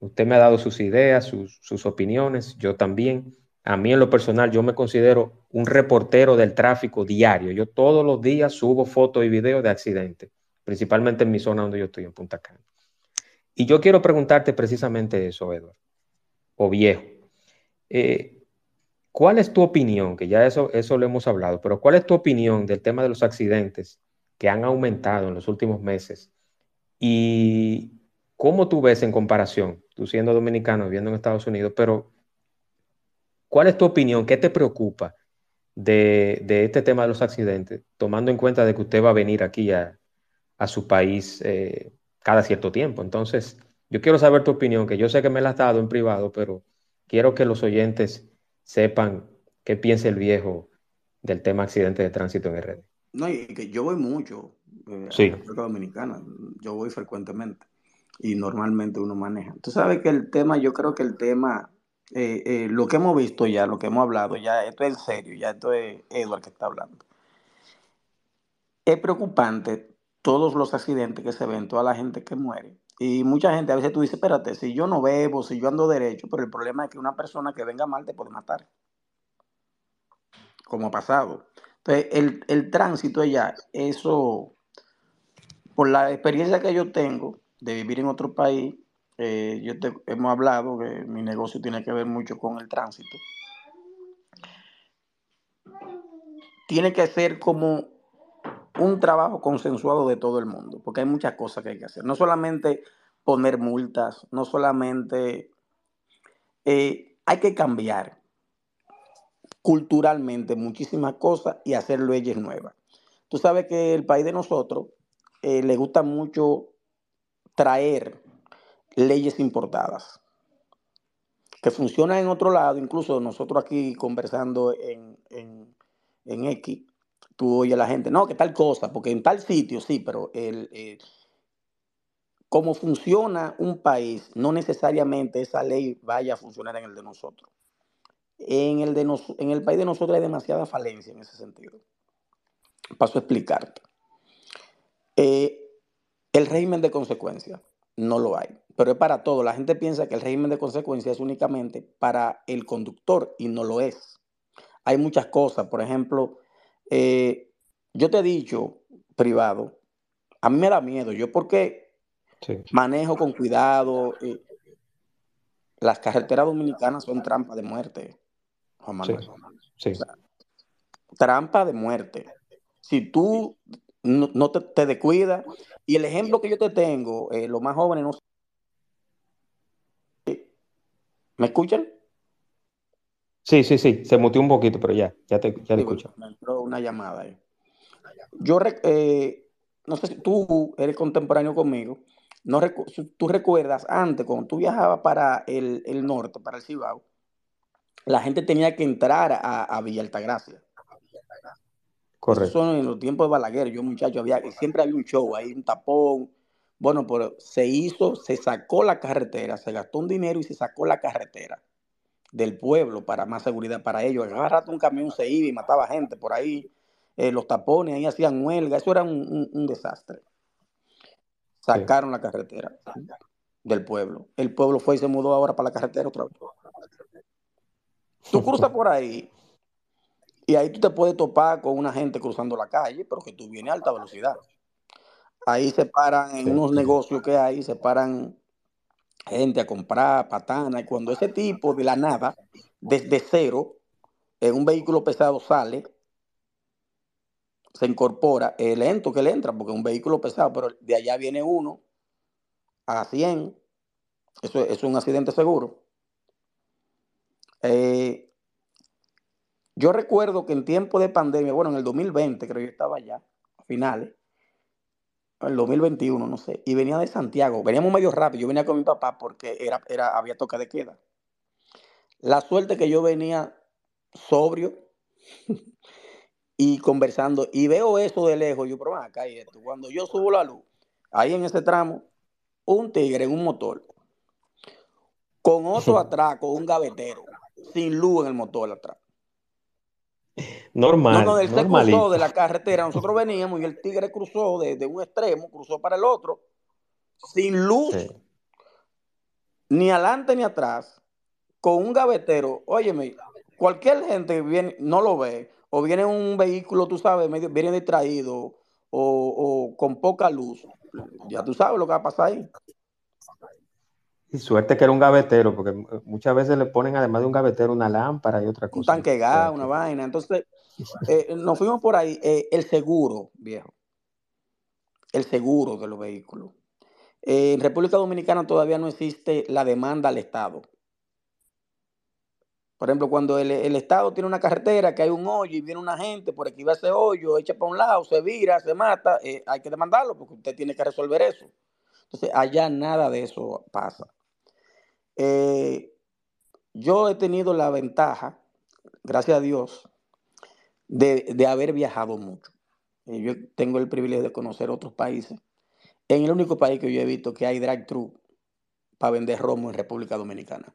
Speaker 2: Usted me ha dado sus ideas, sus, opiniones, yo también. A mí en lo personal, yo me considero un reportero del tráfico diario. Yo todos los días subo fotos y videos de accidentes, principalmente en mi zona donde yo estoy, en Punta Cana. Y yo quiero preguntarte precisamente eso, Eduardo, o viejo. Eh, ¿Cuál es tu opinión? Que ya eso, eso lo hemos hablado, pero ¿cuál es tu opinión del tema de los accidentes que han aumentado en los últimos meses? Y cómo tú ves en comparación, tú siendo dominicano, viviendo en Estados Unidos, pero ¿cuál es tu opinión? ¿Qué te preocupa de, este tema de los accidentes, tomando en cuenta de que usted va a venir aquí a, su país eh, cada cierto tiempo? Entonces, yo quiero saber tu opinión, que yo sé que me la has dado en privado, pero quiero que los oyentes sepan qué piensa el viejo del tema accidente de tránsito en RD.
Speaker 3: No, y que yo voy mucho eh, a la República Dominicana, yo voy frecuentemente y normalmente uno maneja. Tú sabes que el tema, yo creo que el tema, eh, eh, lo que hemos visto ya, lo que hemos hablado ya, esto es en serio, ya esto es Edward que está hablando. Es preocupante todos los accidentes que se ven, toda la gente que muere. Y mucha gente, a veces tú dices, espérate, si yo no bebo, si yo ando derecho, pero el problema es que una persona que venga mal te puede matar. Como ha pasado. Entonces, el, tránsito allá, eso, por la experiencia que yo tengo de vivir en otro país, eh, yo te, hemos hablado que mi negocio tiene que ver mucho con el tránsito. Tiene que ser como un trabajo consensuado de todo el mundo, porque hay muchas cosas que hay que hacer. No solamente poner multas, no solamente... Eh, hay que cambiar culturalmente muchísimas cosas y hacer leyes nuevas. Tú sabes que el país de nosotros eh, le gusta mucho traer leyes importadas que funcionan en otro lado, incluso nosotros aquí conversando en, en, en X, tú oyes a la gente, no, que tal cosa, porque en tal sitio sí, pero el, el, cómo funciona un país, no necesariamente esa ley vaya a funcionar en el de nosotros. En el, de nos, en el país de nosotros hay demasiada falencia en ese sentido. Paso a explicarte. Eh, el régimen de consecuencia no lo hay, pero es para todo. La gente piensa que el régimen de consecuencia es únicamente para el conductor y no lo es. Hay muchas cosas, por ejemplo, eh, yo te he dicho privado, a mí me da miedo, yo porque sí. manejo con cuidado, eh, las carreteras dominicanas son trampa de muerte, Juan Manuel. Sí. Sí. O sea, trampa de muerte. Si tú no, no te, te, descuidas, y el ejemplo que yo te tengo, eh, los más jóvenes no... ¿Me escuchan?
Speaker 2: Sí, sí, sí, se mutió un poquito, pero ya, ya te, ya te escucho.
Speaker 3: Me entró una llamada ahí. Yo, eh, no sé si tú eres contemporáneo conmigo, no recu tú recuerdas antes, cuando tú viajabas para el, el, norte, para el Cibao, la gente tenía que entrar a, a Villa Altagracia. Correcto. Eso son en los tiempos de Balaguer, yo muchacho, había, siempre había un show ahí, un tapón. Bueno, pero se hizo, se sacó la carretera, se gastó un dinero y se sacó la carretera del pueblo para más seguridad para ellos. Cada rato un camión se iba y mataba gente por ahí. Eh, los tapones ahí hacían huelga. Eso era un, un, un desastre. Sacaron sí. la carretera del pueblo. El pueblo fue y se mudó ahora para la carretera otra vez. Tú cruzas por ahí y ahí tú te puedes topar con una gente cruzando la calle, pero que tú vienes a alta velocidad. Ahí se paran en sí. unos negocios que hay, se paran gente a comprar patana, y cuando ese tipo de la nada, desde cero, en un vehículo pesado sale, se incorpora, es lento que le entra, porque es un vehículo pesado, pero de allá viene uno a 100, eso es un accidente seguro. Eh, yo recuerdo que en tiempo de pandemia, bueno, en el 2020 creo que yo estaba allá, a finales, el 2021, no sé, y venía de Santiago. Veníamos medio rápido. Yo venía con mi papá porque era, era, había toque de queda. La suerte que yo venía sobrio y conversando, y veo eso de lejos. Yo, pero acá y esto. Cuando yo subo la luz, ahí en ese tramo, un tigre en un motor, con otro atrás, con un gavetero, sin luz en el motor atrás.
Speaker 2: Normal.
Speaker 3: No, no, él se cruzó de la carretera. Nosotros veníamos y el tigre cruzó de, de un extremo, cruzó para el otro, sin luz, sí. ni adelante ni atrás, con un gavetero. Óyeme, cualquier gente viene, no lo ve, o viene un vehículo, tú sabes, medio, viene distraído o, o con poca luz. Ya tú sabes lo que va a pasar ahí.
Speaker 2: Y suerte que era un gavetero, porque muchas veces le ponen además de un gavetero una lámpara y otra cosa.
Speaker 3: Un tanque gas, una vaina. Entonces, eh, nos fuimos por ahí. Eh, el seguro, viejo. El seguro de los vehículos. Eh, en República Dominicana todavía no existe la demanda al Estado. Por ejemplo, cuando el, el, Estado tiene una carretera que hay un hoyo y viene una gente por aquí va ese hoyo, echa para un lado, se vira, se mata, hay que demandarlo porque usted tiene que resolver eso. Entonces, allá nada de eso pasa. Yo he tenido la ventaja, gracias a Dios, de, de haber viajado mucho. Eh, yo tengo el privilegio de conocer otros países. En el único país que yo he visto que hay drive-thru para vender romo en República Dominicana.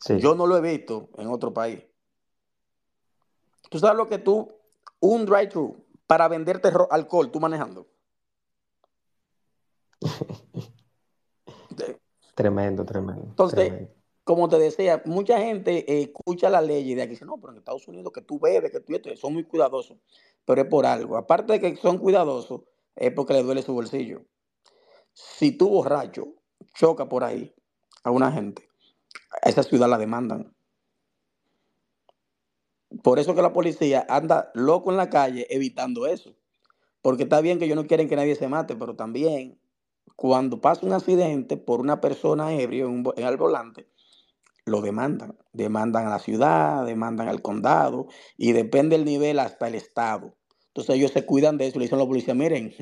Speaker 3: Sí. Yo no lo he visto en otro país. ¿Tú sabes lo que tú, un drive-thru para venderte alcohol, tú manejando?
Speaker 2: Tremendo, tremendo.
Speaker 3: Entonces,
Speaker 2: tremendo.
Speaker 3: Como te decía, mucha gente escucha la ley y dice, no, pero en Estados Unidos que tú bebes, que tú esto, son muy cuidadosos, pero es por algo. Aparte de que son cuidadosos, es porque le duele su bolsillo. Si tú borracho choca por ahí a una gente, a esa ciudad la demandan. Por eso que la policía anda loco en la calle evitando eso. Porque está bien que ellos no quieren que nadie se mate, pero también cuando pasa un accidente por una persona ebrio en, en el volante, lo demandan. Demandan a la ciudad, demandan al condado y depende del nivel hasta el estado. Entonces ellos se cuidan de eso. Le dicen a la policía, miren,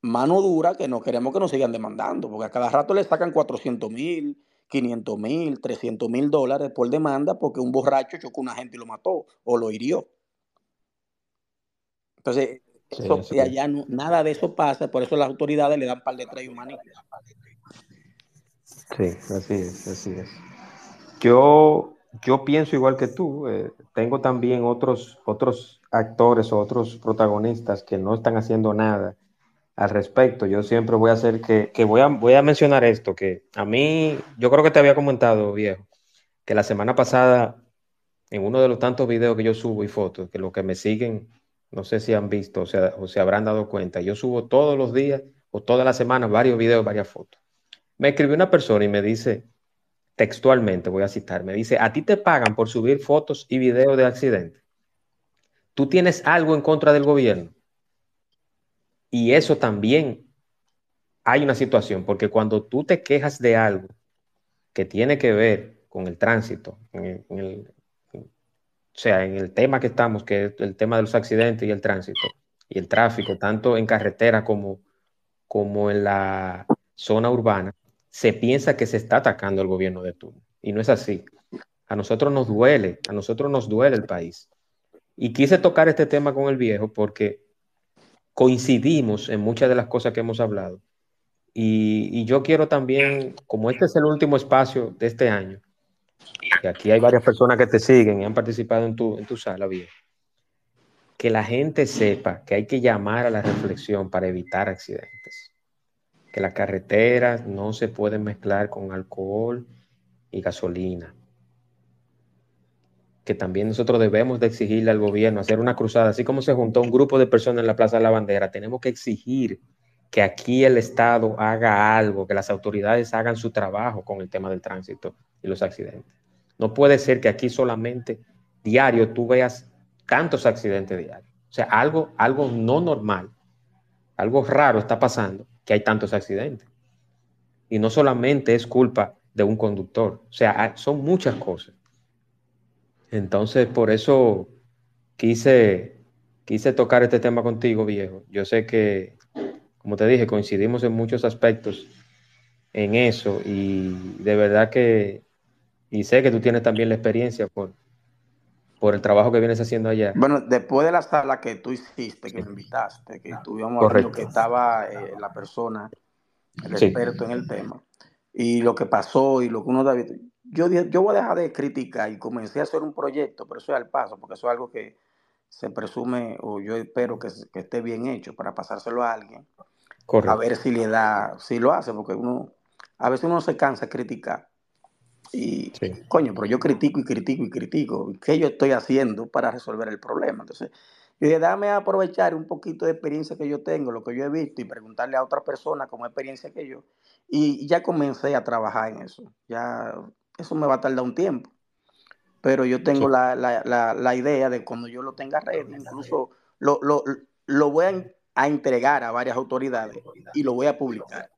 Speaker 3: mano dura que no queremos que nos sigan demandando, porque a cada rato le sacan 400 mil, 500 mil, 300 mil dólares por demanda porque un borracho chocó a una gente y lo mató o lo hirió. Entonces, eso, y allá no, nada de eso pasa, por eso las autoridades le dan par de tres humanos.
Speaker 2: Sí, así es, así es. Yo, yo pienso igual que tú, eh, tengo también otros, otros actores o otros protagonistas que no están haciendo nada al respecto. Yo siempre voy a hacer que, que voy, a, voy a mencionar esto, que a mí, yo creo que te había comentado, viejo, que la semana pasada, en uno de los tantos videos que yo subo y fotos, que los que me siguen, no sé si han visto o, sea, o se habrán dado cuenta, yo subo todos los días o todas las semanas varios videos, varias fotos. Me escribió una persona y me dice, textualmente voy a citar, me dice, a ti te pagan por subir fotos y videos de accidentes. ¿Tú tienes algo en contra del gobierno? Y eso también hay una situación, porque cuando tú te quejas de algo que tiene que ver con el tránsito, o sea, en el tema que estamos, que es el tema de los accidentes y el tránsito y el tráfico, tanto en carretera como, como en la zona urbana, se piensa que se está atacando al gobierno de turno. Y no es así. A nosotros nos duele, a nosotros nos duele el país. Y quise tocar este tema con el viejo porque coincidimos en muchas de las cosas que hemos hablado. Y, yo quiero también, como este es el último espacio de este año, y aquí hay varias personas que te siguen y han participado en tu, en tu sala, bien, que la gente sepa que hay que llamar a la reflexión para evitar accidentes, que las carreteras no se pueden mezclar con alcohol y gasolina, que también nosotros debemos de exigirle al gobierno hacer una cruzada, así como se juntó un grupo de personas en la Plaza de la Bandera, tenemos que exigir que aquí el Estado haga algo, que las autoridades hagan su trabajo con el tema del tránsito y los accidentes. No puede ser que aquí solamente diario tú veas tantos accidentes diarios. O sea, algo, algo no normal, algo raro está pasando, que hay tantos accidentes. Y no solamente es culpa de un conductor, o sea, son muchas cosas. Entonces, por eso quise, quise tocar este tema contigo, viejo. Yo sé que, como te dije, coincidimos en muchos aspectos en eso y de verdad que, y sé que tú tienes también la experiencia por, por el trabajo que vienes haciendo allá.
Speaker 3: Bueno, después de la sala que tú hiciste, que me invitaste, que estuvimos hablando que estaba eh, la persona, el experto en el tema, y lo que pasó y lo que uno David, yo, yo voy a dejar de criticar y comencé a hacer un proyecto, pero eso es al paso, porque eso es algo que se presume, o yo espero que, esté bien hecho para pasárselo a alguien, a ver si le da, si lo hace, porque uno, a veces uno se cansa de criticar. Y, coño, pero yo critico y critico y critico. ¿Qué yo estoy haciendo para resolver el problema? Entonces, yo dije, déjame aprovechar un poquito de experiencia que yo tengo, lo que yo he visto, y preguntarle a otra persona con experiencia que yo. Y ya comencé a trabajar en eso. Ya eso me va a tardar un tiempo. Pero yo tengo la, idea de cuando yo lo tenga ready, incluso lo, lo, voy a, entregar a varias autoridades y lo voy a publicar.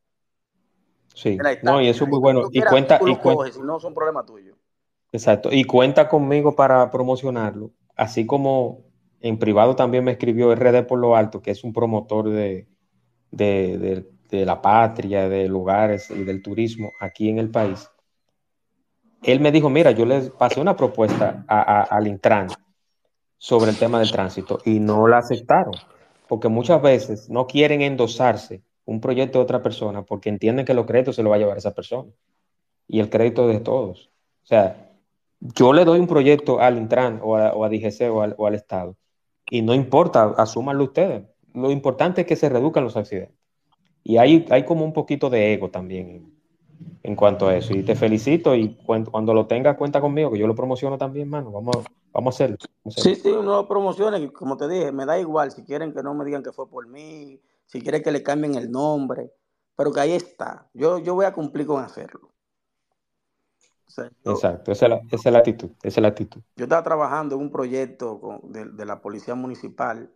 Speaker 2: Sí, no, y eso es muy bueno. Y cuenta, y
Speaker 3: cuenta, si no son problemas tuyos.
Speaker 2: Exacto, y cuenta conmigo para promocionarlo, así como en privado también me escribió RD por lo alto, que es un promotor de, de, de la patria, de lugares y del turismo aquí en el país él me dijo, mira, yo les pasé una propuesta al Intran sobre el tema del tránsito y no la aceptaron, porque muchas veces no quieren endosarse un proyecto de otra persona porque entienden que los créditos se lo va a llevar esa persona y el crédito de todos. O sea, yo le doy un proyecto al Intran o a, DGC o al, o al, Estado y no importa, asúmanlo ustedes. Lo importante es que se reduzcan los accidentes. Y hay, hay como un poquito de ego también en cuanto a eso. Y te felicito y cuando, lo tengas, cuenta conmigo, que yo lo promociono también, mano. Vamos, vamos a hacerlo.
Speaker 3: Sí, sí, uno lo como te dije, me da igual si quieren que no me digan que fue por mí, si quieren que le cambien el nombre, pero que ahí está. Yo, yo voy a cumplir con hacerlo.
Speaker 2: Exacto, esa es, la, actitud, esa es la actitud.
Speaker 3: Yo estaba trabajando en un proyecto de, la Policía Municipal.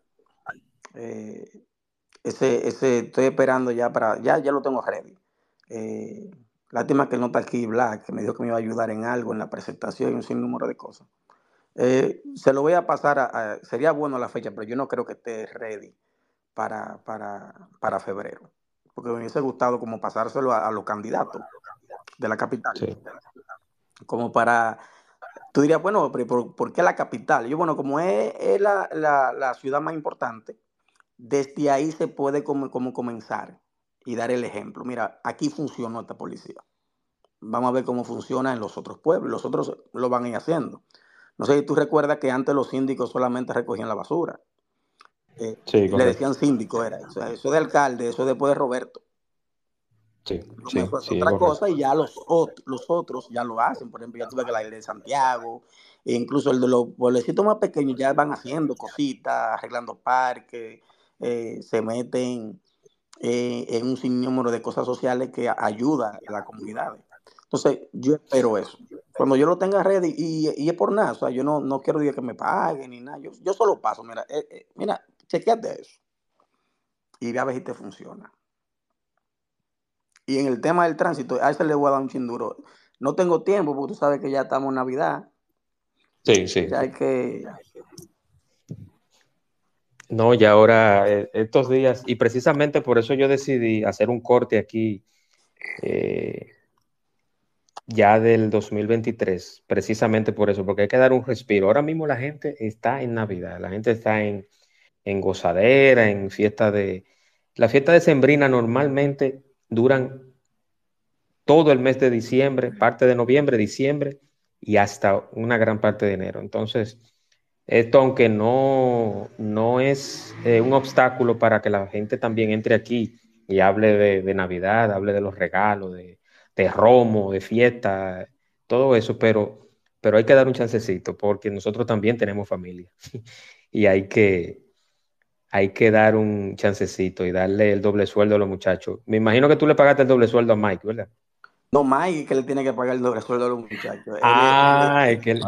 Speaker 3: Eh, ese, ese, estoy esperando ya para, ya, ya lo tengo ready. Eh, lástima que no está aquí Black, que me dijo que me iba a ayudar en algo, en la presentación y un sinnúmero de cosas. Eh, se lo voy a pasar a, sería bueno la fecha, pero yo no creo que esté ready para, para, para febrero. Porque me hubiese gustado como pasárselo a, los candidatos de la capital. Como para tú dirías, bueno, ¿por, ¿por, qué la capital? Yo, bueno, como es, es la, la, la, ciudad más importante, desde ahí se puede como, como, comenzar y dar el ejemplo. Mira, aquí funcionó esta policía. Vamos a ver cómo funciona en los otros pueblos. Los otros lo van a ir haciendo. No sé si tú recuerdas que antes los síndicos solamente recogían la basura. Eh, le decían síndico, era. O sea, eso de alcalde, eso después de Roberto.
Speaker 2: Sí, sí,
Speaker 3: otra cosa y ya los, los otros ya lo hacen. Por ejemplo, ya tuve que la de Santiago, e incluso el de los pueblecitos más pequeños ya van haciendo cositas, arreglando parques, eh, se meten eh, en un sinnúmero de cosas sociales que ayuda a la comunidad. Entonces, yo espero eso. Cuando yo lo tenga ready, y, y es por nada, o sea, yo no, no quiero decir que me paguen ni nada, yo, yo solo paso, mira, eh, mira, chequeate eso. Y ve a ver si te funciona. Y en el tema del tránsito, a ese le voy a dar un chinduro. No tengo tiempo porque tú sabes que ya estamos en Navidad.
Speaker 2: Sí, sí.
Speaker 3: Ya hay que.
Speaker 2: No, y ahora eh, estos días, y precisamente por eso yo decidí hacer un corte aquí eh, ya del 2023, precisamente por eso, porque hay que dar un respiro. Ahora mismo la gente está en Navidad, la gente está en, en gozadera, en fiesta de... La fiesta de Sembrina normalmente duran todo el mes de diciembre, parte de noviembre, diciembre y hasta una gran parte de enero. Entonces, esto aunque no, no es eh, un obstáculo para que la gente también entre aquí y hable de, Navidad, hable de los regalos, de, de, romo, de fiesta, todo eso, pero, pero hay que dar un chancecito porque nosotros también tenemos familia y hay que, hay que dar un chancecito y darle el doble sueldo a los muchachos. Me imagino que tú le pagaste el doble sueldo a Mike, ¿verdad?
Speaker 3: No, Mike que le tiene que pagar el doble sueldo a los muchachos.
Speaker 2: Ah, es que él,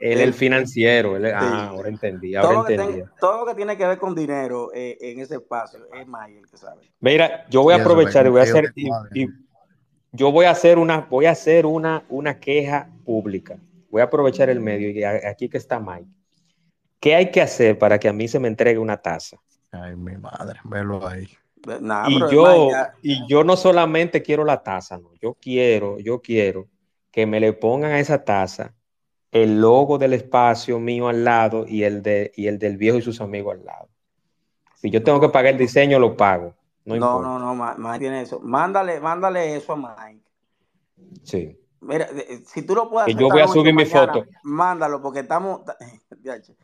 Speaker 2: es el financiero. Ah, ahora entendí. Ahora todo,
Speaker 3: entendí. Lo todo lo que tiene que ver con dinero eh, en ese espacio es Mike el que sabe.
Speaker 2: Mira, yo voy a aprovechar y voy a hacer. yo voy a hacer una, voy a hacer una, una queja pública. Voy a aprovechar el medio y aquí que está Mike. ¿Qué hay que hacer para que a mí se me entregue una taza?
Speaker 4: Ay, mi madre, velo ahí.
Speaker 2: Y, yo, y yo no solamente quiero la taza, no, yo quiero, yo quiero que me le pongan a esa taza el logo del espacio mío al lado y el, de, y el del viejo y sus amigos al lado. Si yo tengo que pagar el diseño, lo pago. No,
Speaker 3: no, no, no, Mike tiene eso. Mándale, mándale eso a Mike.
Speaker 2: Sí.
Speaker 3: Mira, si tú lo puedes
Speaker 2: hacer. Y yo voy a subir mi foto.
Speaker 3: Mándalo, porque estamos.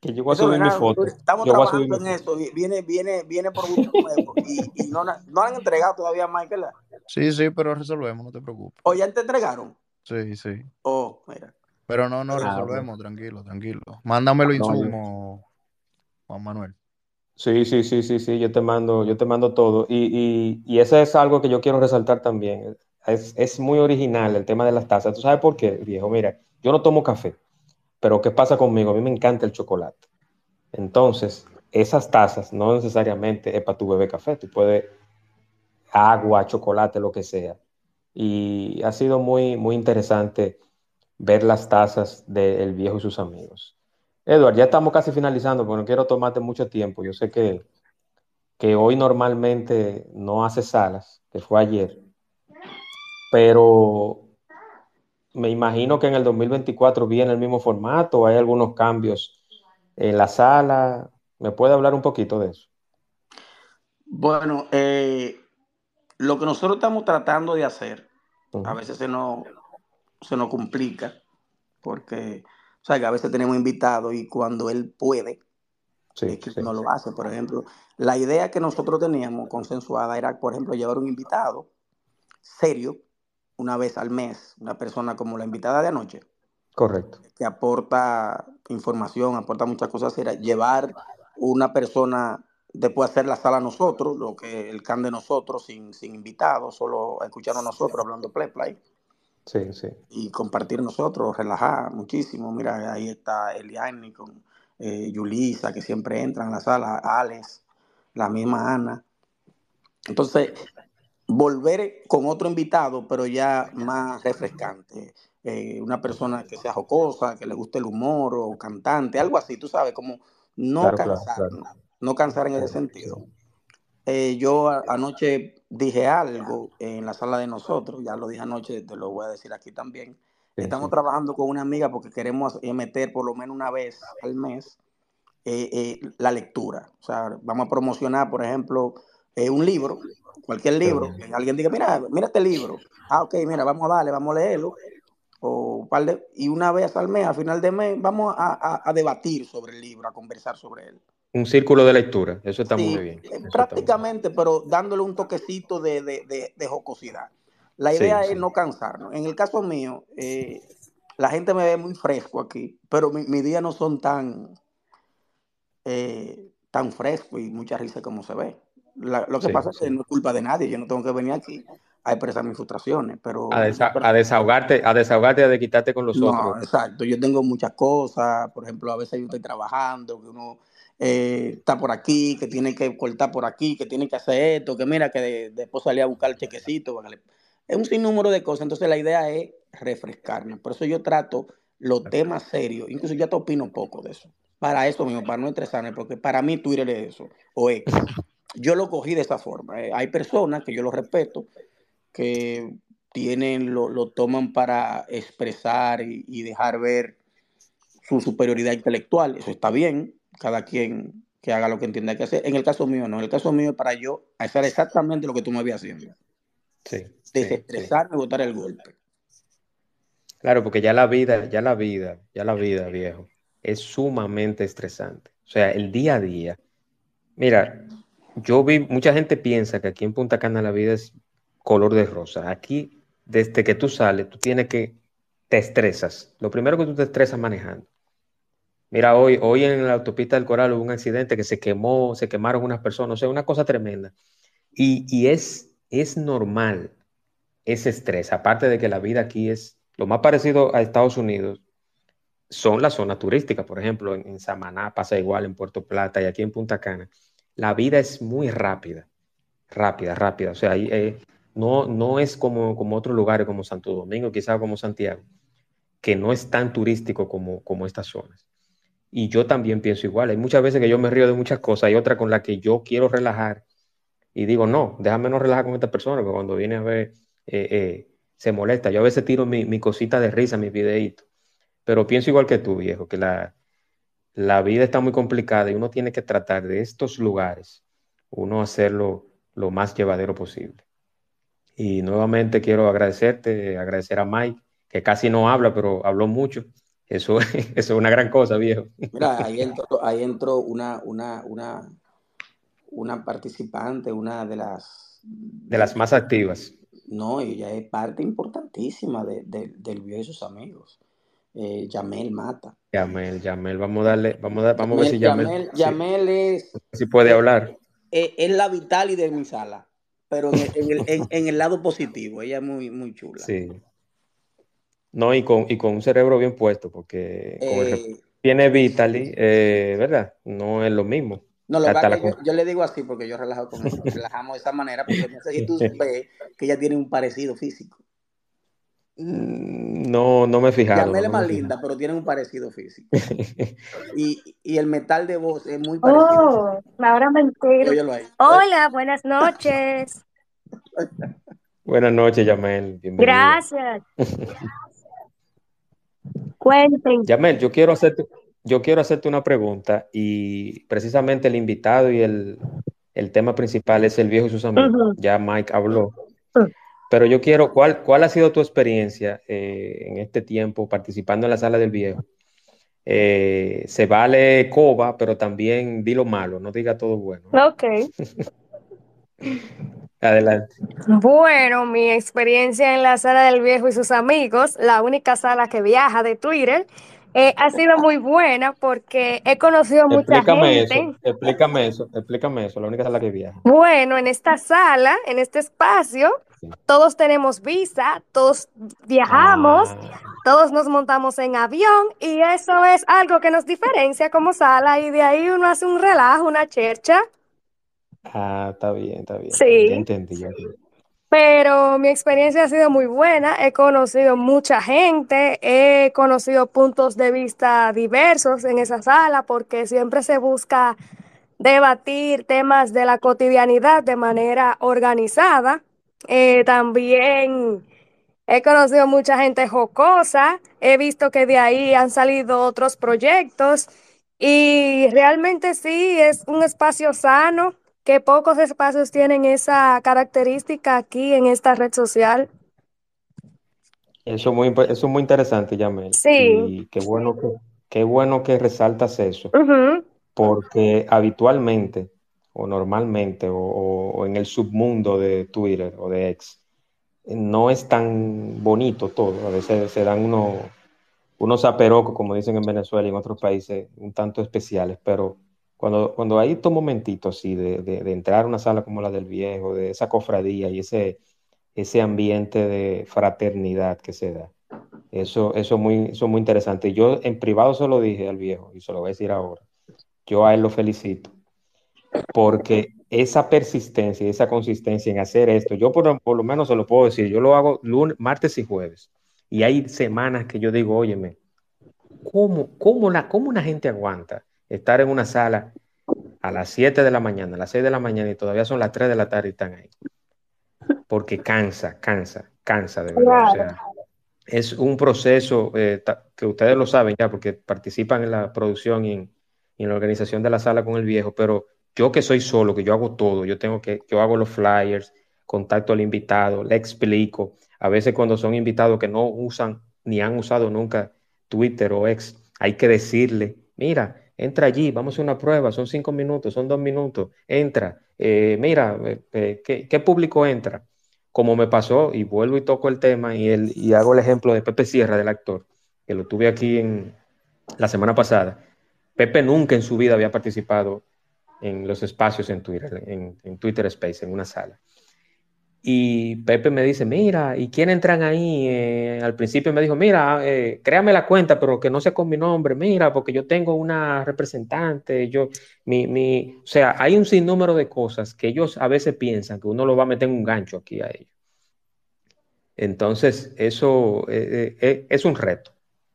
Speaker 2: Que yo voy a subir mi foto.
Speaker 3: Estamos trabajando en eso. Viene, viene, viene por gusto nuevo. y, y no, no, han entregado todavía Michael.
Speaker 4: Sí, sí, pero resolvemos, no te preocupes.
Speaker 3: ¿O ya te entregaron?
Speaker 4: Sí, sí.
Speaker 3: Oh, mira.
Speaker 4: Pero no, no, ah, resolvemos, tranquilo, tranquilo. Mándamelo insumo, Juan Manuel.
Speaker 2: Sí, sí, sí, sí, sí, yo te mando, yo te mando todo. Y, y, y eso es algo que yo quiero resaltar también. Es, es muy original el tema de las tazas. ¿Tú sabes por qué, viejo? Mira, yo no tomo café. Pero ¿qué pasa conmigo? A mí me encanta el chocolate. Entonces, esas tazas no necesariamente es para tu bebé café, tú puedes agua, chocolate, lo que sea. Y ha sido muy, muy interesante ver las tazas del viejo y sus amigos. Edward, ya estamos casi finalizando, porque no quiero tomarte mucho tiempo. Yo sé que, que hoy normalmente no hace salas, que fue ayer, pero me imagino que en el 2024 viene el mismo formato, hay algunos cambios en la sala. ¿Me puede hablar un poquito de eso?
Speaker 3: Bueno, eh, lo que nosotros estamos tratando de hacer, a veces se nos, se nos complica, porque o sea, que a veces tenemos invitados y cuando él puede, no lo hace. Por ejemplo, la idea que nosotros teníamos consensuada era, por ejemplo, llevar un invitado serio una vez al mes, una persona como la invitada de anoche.
Speaker 2: Correcto.
Speaker 3: Que aporta información, aporta muchas cosas, era llevar una persona después hacer la sala a nosotros, lo que el can de nosotros, sin, sin invitados, solo escucharnos nosotros hablando play play.
Speaker 2: Sí, sí.
Speaker 3: Y compartir nosotros, relajar muchísimo. Mira, ahí está Eliani con eh, Yulisa, que siempre entran a la sala, Alex, la misma Ana. Entonces, volver con otro invitado, pero ya más refrescante. Eh, una persona que sea jocosa, que le guste el humor o cantante, algo así, tú sabes, como no cansar, no cansar en ese sentido. Eh, yo anoche dije algo en la sala de nosotros, ya lo dije anoche, te lo voy a decir aquí también. Estamos trabajando con una amiga porque queremos eh, meter por lo menos una vez al mes la lectura. O sea, vamos a promocionar, por ejemplo, un libro cualquier libro, que alguien diga, mira, mira este libro. Ah, ok, mira, vamos a darle, vamos a leerlo. O y una vez al mes, a final de mes, vamos a, debatir sobre el libro, a conversar sobre él.
Speaker 2: Un círculo de lectura, eso está muy bien.
Speaker 3: Eh, prácticamente, pero dándole un toquecito de, jocosidad. La idea es no cansarnos. En el caso mío, eh, la gente me ve muy fresco aquí, pero mis días no son tan, eh, tan frescos y mucha risa como se ve lo que pasa es que no es culpa de nadie, yo no tengo que venir aquí a expresar mis frustraciones, pero...
Speaker 2: A, desahogarte, a desahogarte, a de quitarte con los no, otros.
Speaker 3: exacto, yo tengo muchas cosas, por ejemplo, a veces yo estoy trabajando, que uno eh, está por aquí, que tiene que cortar por aquí, que tiene que hacer esto, que mira, que después salí a buscar el chequecito, es un sinnúmero de cosas, entonces la idea es refrescarme, por eso yo trato los temas serios, incluso ya te opino un poco de eso, para eso mismo, para no estresarme, porque para mí Twitter es eso, o es yo lo cogí de esa forma. Eh, hay personas que yo lo respeto, que tienen, lo, toman para expresar y, dejar ver su superioridad intelectual. Eso está bien, cada quien que haga lo que entienda que hacer. En el caso mío, no. En el caso mío, para yo hacer exactamente lo que tú me habías haciendo.
Speaker 2: Sí.
Speaker 3: Desestresarme y botar el golpe.
Speaker 2: Claro, porque ya la vida, ya la vida, ya la vida, viejo, es sumamente estresante. O sea, el día a día. Mira, yo vi, mucha gente piensa que aquí en Punta Cana la vida es color de rosa. Aquí, desde que tú sales, tú tienes que, te estresas. Lo primero que tú te estresas manejando. Mira, hoy, hoy en la autopista del Coral hubo un accidente que se quemó, se quemaron unas personas, o sea, una cosa tremenda. Y, es, es normal ese estrés, aparte de que la vida aquí es lo más parecido a Estados Unidos, son las zonas turísticas, por ejemplo, en, en Samaná pasa igual, en Puerto Plata y aquí en Punta Cana la vida es muy rápida, rápida, rápida. O sea, eh, no, no es como, como otros lugares como Santo Domingo, quizás como Santiago, que no es tan turístico como, como estas zonas. Y yo también pienso igual. Hay muchas veces que yo me río de muchas cosas, hay otras con las que yo quiero relajar y digo, no, déjame no relajar con esta persona, porque cuando viene a ver, eh, eh, se molesta. Yo a veces tiro mi, mi cosita de risa, mis videitos, pero pienso igual que tú, viejo, que la, la vida está muy complicada y uno tiene que tratar de estos lugares, uno hacerlo lo más llevadero posible. Y nuevamente quiero agradecerte, agradecer a Mike, que casi no habla, pero habló mucho. Eso, eso es una gran cosa, viejo.
Speaker 3: Mira, ahí entró, ahí entró una, una, una, una participante, una de las...
Speaker 2: De las más activas.
Speaker 3: No, ella es parte importantísima de, del viejo y sus amigos eh, Yamel Mata.
Speaker 2: Yamel, Yamel, vamos a darle, vamos a, vamos a ver si
Speaker 3: Yamel. Yamel, es.
Speaker 2: Si puede hablar.
Speaker 3: Es, es la vital y de mi sala, pero en el, en, el, lado positivo, ella es muy, muy chula.
Speaker 2: Sí. No, y con, y con un cerebro bien puesto, porque eh, tiene Vitali, eh, ¿verdad? No es lo mismo.
Speaker 3: No, lo yo, le digo así porque yo relajo con ella, relajamos de esa manera, porque no sé si tú ves que ella tiene un parecido físico.
Speaker 2: No, no me he fijado.
Speaker 3: Yamel es más linda, pero tiene un parecido físico. y, y, el metal de voz es muy parecido.
Speaker 5: Oh, ahora me entero. Hola, buenas noches.
Speaker 2: buenas noches, Yamel.
Speaker 5: Gracias. Cuenten.
Speaker 2: Yamel, yo quiero hacerte, yo quiero hacerte una pregunta y precisamente el invitado y el, el tema principal es el viejo y sus amigos. Ya Mike habló. Pero yo quiero, ¿cuál, cuál ha sido tu experiencia eh, en este tiempo participando en la sala del viejo? Eh, se vale coba, pero también di lo malo, no diga todo bueno.
Speaker 5: Ok.
Speaker 2: Adelante.
Speaker 5: Bueno, mi experiencia en la sala del viejo y sus amigos, la única sala que viaja de Twitter, eh, ha sido muy buena porque he conocido mucha
Speaker 2: explícame
Speaker 5: gente.
Speaker 2: Eso, explícame eso, explícame eso, la única sala que viaja.
Speaker 5: Bueno, en esta sala, en este espacio, todos tenemos visa, todos viajamos, ah. todos nos montamos en avión y eso es algo que nos diferencia como sala y de ahí uno hace un relajo, una chercha.
Speaker 2: Ah, está bien, está bien.
Speaker 5: Sí.
Speaker 2: Ya entendí, ya entendí.
Speaker 5: Pero mi experiencia ha sido muy buena, he conocido mucha gente, he conocido puntos de vista diversos en esa sala porque siempre se busca debatir temas de la cotidianidad de manera organizada. Eh, también he conocido mucha gente jocosa, he visto que de ahí han salido otros proyectos y realmente sí, es un espacio sano, que pocos espacios tienen esa característica aquí en esta red social.
Speaker 2: Eso es muy, eso es muy interesante, Yamel.
Speaker 5: Sí,
Speaker 2: Y qué bueno que, qué bueno que resaltas eso, porque habitualmente o normalmente o, en el submundo de Twitter o de X no es tan bonito todo. A veces se dan unos, unos aperocos, como dicen en Venezuela y en otros países, un tanto especiales, pero cuando, cuando hay estos momentitos así de, de- entrar a una sala como la del viejo, de esa cofradía y ese, ese ambiente de fraternidad que se da. Eso, eso es muy, eso es muy interesante. Yo en privado se lo dije al viejo y se lo voy a decir ahora. Yo a él lo felicito porque esa persistencia y esa consistencia en hacer esto, yo por, por lo menos se lo puedo decir, yo lo hago lunes, martes y jueves. Y hay semanas que yo digo, óyeme, ¿cómo, cómo, la, cómo una gente aguanta estar en una sala a las 7 de la mañana, a las 6 de la mañana y todavía son las 3 de la tarde y están ahí? Porque cansa, cansa, cansa de verdad. O sea, es un proceso eh, que ustedes lo saben ya porque participan en la producción y en, y en la organización de la sala con el viejo, pero yo que soy solo, que yo hago todo, yo tengo que, yo hago los flyers, contacto al invitado, le explico. A veces cuando son invitados que no usan ni han usado nunca Twitter o X, hay que decirle, mira, entra allí, vamos a hacer una prueba, son cinco minutos, son dos minutos, entra, eh, mira, eh, eh, ¿qué, qué público entra? como me pasó, y vuelvo y toco el tema, y, el, y hago el ejemplo de Pepe Sierra, del actor, que lo tuve aquí en la semana pasada. Pepe nunca en su vida había participado en los espacios en Twitter, en, en Twitter Space, en una sala. Y Pepe me dice, mira, ¿y quién entran ahí? Eh, al principio me dijo, mira, eh, créame la cuenta, pero que no sea con mi nombre, mira, porque yo tengo una representante, yo, mi, mi, o sea, hay un sinnúmero de cosas que ellos a veces piensan que uno lo va a meter en un gancho aquí a ellos. Entonces, eso eh, eh, es un reto,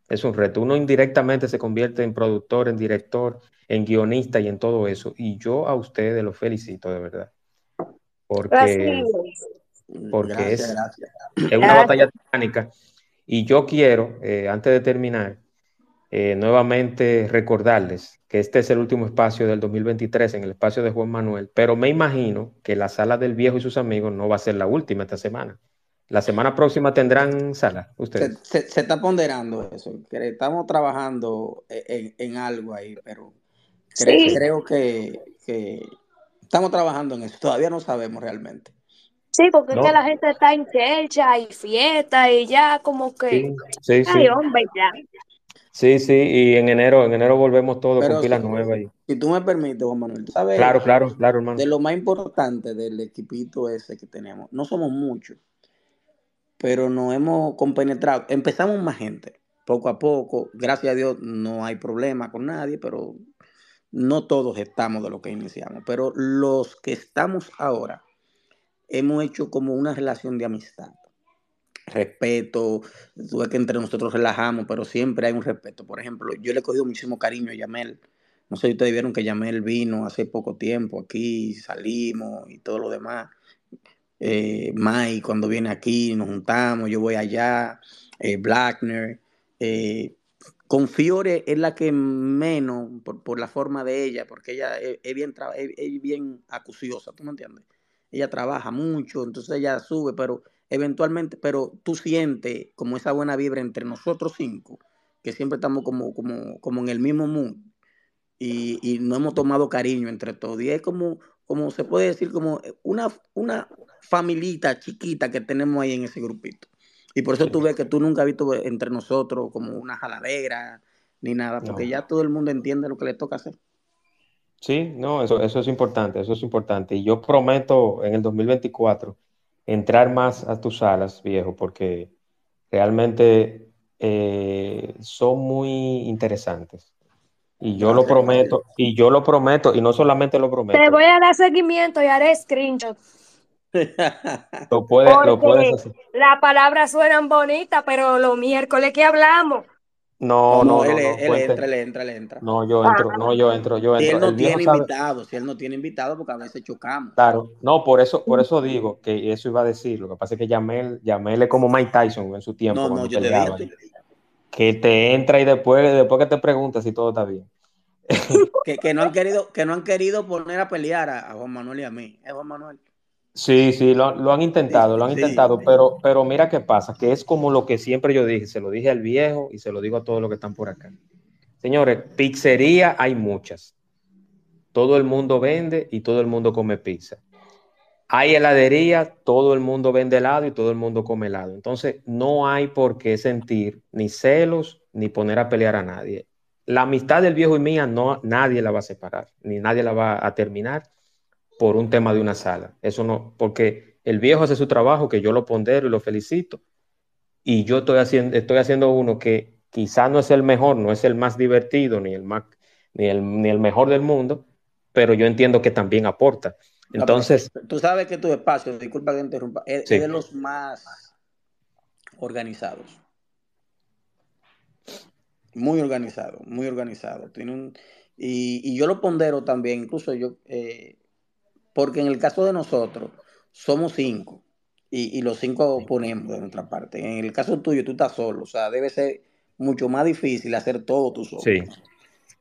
Speaker 2: es un reto. Uno indirectamente se convierte en productor, en director, en guionista y en todo eso. Y yo a ustedes los felicito de verdad, porque,
Speaker 5: Gracias.
Speaker 2: porque
Speaker 3: Gracias,
Speaker 2: es,
Speaker 3: gracias.
Speaker 2: es una
Speaker 5: Gracias.
Speaker 2: batalla titánica. Y yo quiero, eh, antes de terminar, eh, nuevamente recordarles que este es el último espacio del 2023 en el espacio de Juan Manuel, pero me imagino que la sala del viejo y sus amigos no va a ser la última esta semana. La semana próxima tendrán sala,
Speaker 3: Se,
Speaker 2: ustedes.
Speaker 3: se- se está ponderando eso. Estamos trabajando en, en algo ahí, pero cre-
Speaker 5: Sí,
Speaker 3: creo que, que estamos trabajando en eso. Todavía no sabemos realmente.
Speaker 5: sí, porque es que
Speaker 2: ¿No?
Speaker 5: la gente está en chercha y fiesta y ya como que,
Speaker 2: Sí, sí,
Speaker 5: ay
Speaker 2: sí.
Speaker 5: hombre, ya.
Speaker 2: Sí, sí, y en enero, en enero volvemos todos con pilas
Speaker 3: si,
Speaker 2: nuevas. Y...
Speaker 3: si tú me permites, Juan Manuel, tú sabes
Speaker 2: Claro, claro, claro, hermano.
Speaker 3: de lo más importante del equipito ese que tenemos. No somos muchos, pero nos hemos compenetrado. Empezamos más gente, poco a poco. Gracias a Dios no hay problema con nadie, pero no todos estamos de lo que iniciamos. Pero los que estamos ahora, hemos hecho como una relación de amistad. Respeto, tú ves que entre nosotros relajamos, pero siempre hay un respeto. Por ejemplo, yo le he cogido muchísimo cariño a Yamel. No sé si ustedes vieron que Yamel vino hace poco tiempo aquí, salimos y todo lo demás. Eh, cuando viene aquí, nos juntamos, yo voy allá, eh, Blackner. eh, con Fiore es la que menos, por, por la forma de ella, porque ella es, bien, es, bien acuciosa, ¿tú me entiendes? Ella trabaja mucho, entonces ella sube, pero eventualmente, pero tú sientes como esa buena vibra entre nosotros cinco, que siempre estamos como, como, como en el mismo mood y, y no hemos tomado cariño entre todos. Y es como, como se puede decir, como una, una familita chiquita que tenemos ahí en ese grupito. Y por eso tú ves que tú nunca has visto entre nosotros como una jaladera ni nada, porque
Speaker 2: No.
Speaker 3: ya todo el mundo entiende lo que le toca hacer.
Speaker 2: Sí, no, eso, eso es importante, eso es importante. Y yo prometo en el 2024 entrar más a tus salas, viejo, porque realmente eh, son muy interesantes. Y yo lo prometo, y yo lo prometo, y no solamente lo prometo.
Speaker 5: Te voy a dar seguimiento y haré screenshot.
Speaker 2: Lo puedes, lo puedes hacer.
Speaker 5: Las palabras suenan bonitas, pero los miércoles que hablamos.
Speaker 2: No, no, no,
Speaker 3: él, entra, él entra, él entra.
Speaker 2: No, yo entro, no, yo entro, yo entro.
Speaker 3: Si él no tiene invitado, si él no tiene invitado, porque a veces chocamos.
Speaker 2: Claro, no, por eso, por eso digo que eso iba a decir. Lo que pasa es que Yamel, Yamel es como Mike Tyson en su tiempo.
Speaker 3: No, no, yo te digo.
Speaker 2: Que te entra y después, después que te preguntas si todo está bien.
Speaker 3: que, que, no han querido, que no han querido poner a pelear a, Juan Manuel y a mí. ¿Es Juan Manuel?
Speaker 2: Sí, sí, lo, lo han intentado, lo han intentado, pero, pero mira qué pasa, que es como lo que siempre yo dije, se lo dije al viejo y se lo digo a todos los que están por acá. Señores, pizzería hay muchas. Todo el mundo vende y todo el mundo come pizza. Hay heladería, todo el mundo vende helado y todo el mundo come helado. Entonces, no hay por qué sentir ni celos ni poner a pelear a nadie. La amistad del viejo y mía no nadie la va a separar, ni nadie la va a terminar por un tema de una sala. Eso no, porque el viejo hace su trabajo, que yo lo pondero y lo felicito, y yo estoy haciendo, estoy haciendo uno que quizá no es el mejor, no es el más divertido, ni el, más, ni el, ni el mejor del mundo, pero yo entiendo que también aporta. Entonces...
Speaker 3: tú sabes que tu espacio, disculpa que interrumpa, es, de los más organizados. Muy organizado, muy organizado. Tiene un, y, yo lo pondero también, incluso yo, eh, porque en el caso de nosotros, somos cinco y, los cinco ponemos de nuestra parte. En el caso tuyo, tú estás solo, o sea, debe ser mucho más difícil hacer todo tú solo.
Speaker 2: Sí.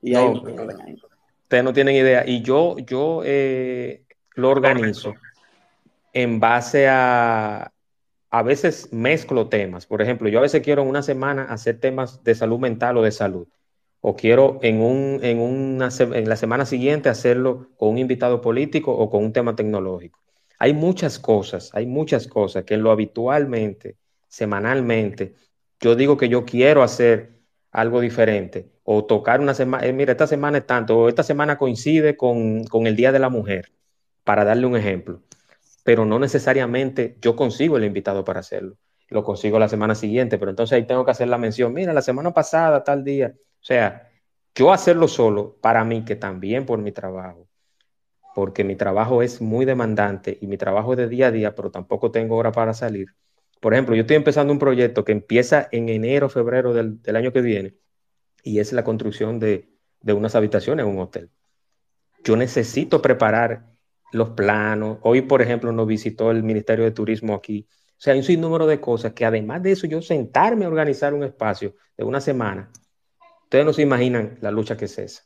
Speaker 3: Y
Speaker 2: no, ustedes no tienen idea. Y yo, yo eh, lo organizo en base a, a veces mezclo temas. Por ejemplo, yo a veces quiero en una semana hacer temas de salud mental o de salud o quiero en, un, en, una, en la semana siguiente hacerlo con un invitado político o con un tema tecnológico. Hay muchas cosas, hay muchas cosas que lo habitualmente, semanalmente, yo digo que yo quiero hacer algo diferente o tocar una semana, eh, mira, esta semana es tanto, o esta semana coincide con, con el Día de la Mujer, para darle un ejemplo, pero no necesariamente yo consigo el invitado para hacerlo, lo consigo la semana siguiente, pero entonces ahí tengo que hacer la mención, mira, la semana pasada, tal día, o sea, yo hacerlo solo, para mí, que también por mi trabajo, porque mi trabajo es muy demandante y mi trabajo es de día a día, pero tampoco tengo hora para salir. Por ejemplo, yo estoy empezando un proyecto que empieza en enero, febrero del, año que viene, y es la construcción de, de unas habitaciones en un hotel. Yo necesito preparar los planos. Hoy, por ejemplo, nos visitó el Ministerio de Turismo aquí. O sea, hay un sinnúmero de cosas que además de eso, yo sentarme a organizar un espacio de una semana Ustedes no se imaginan la lucha que es esa.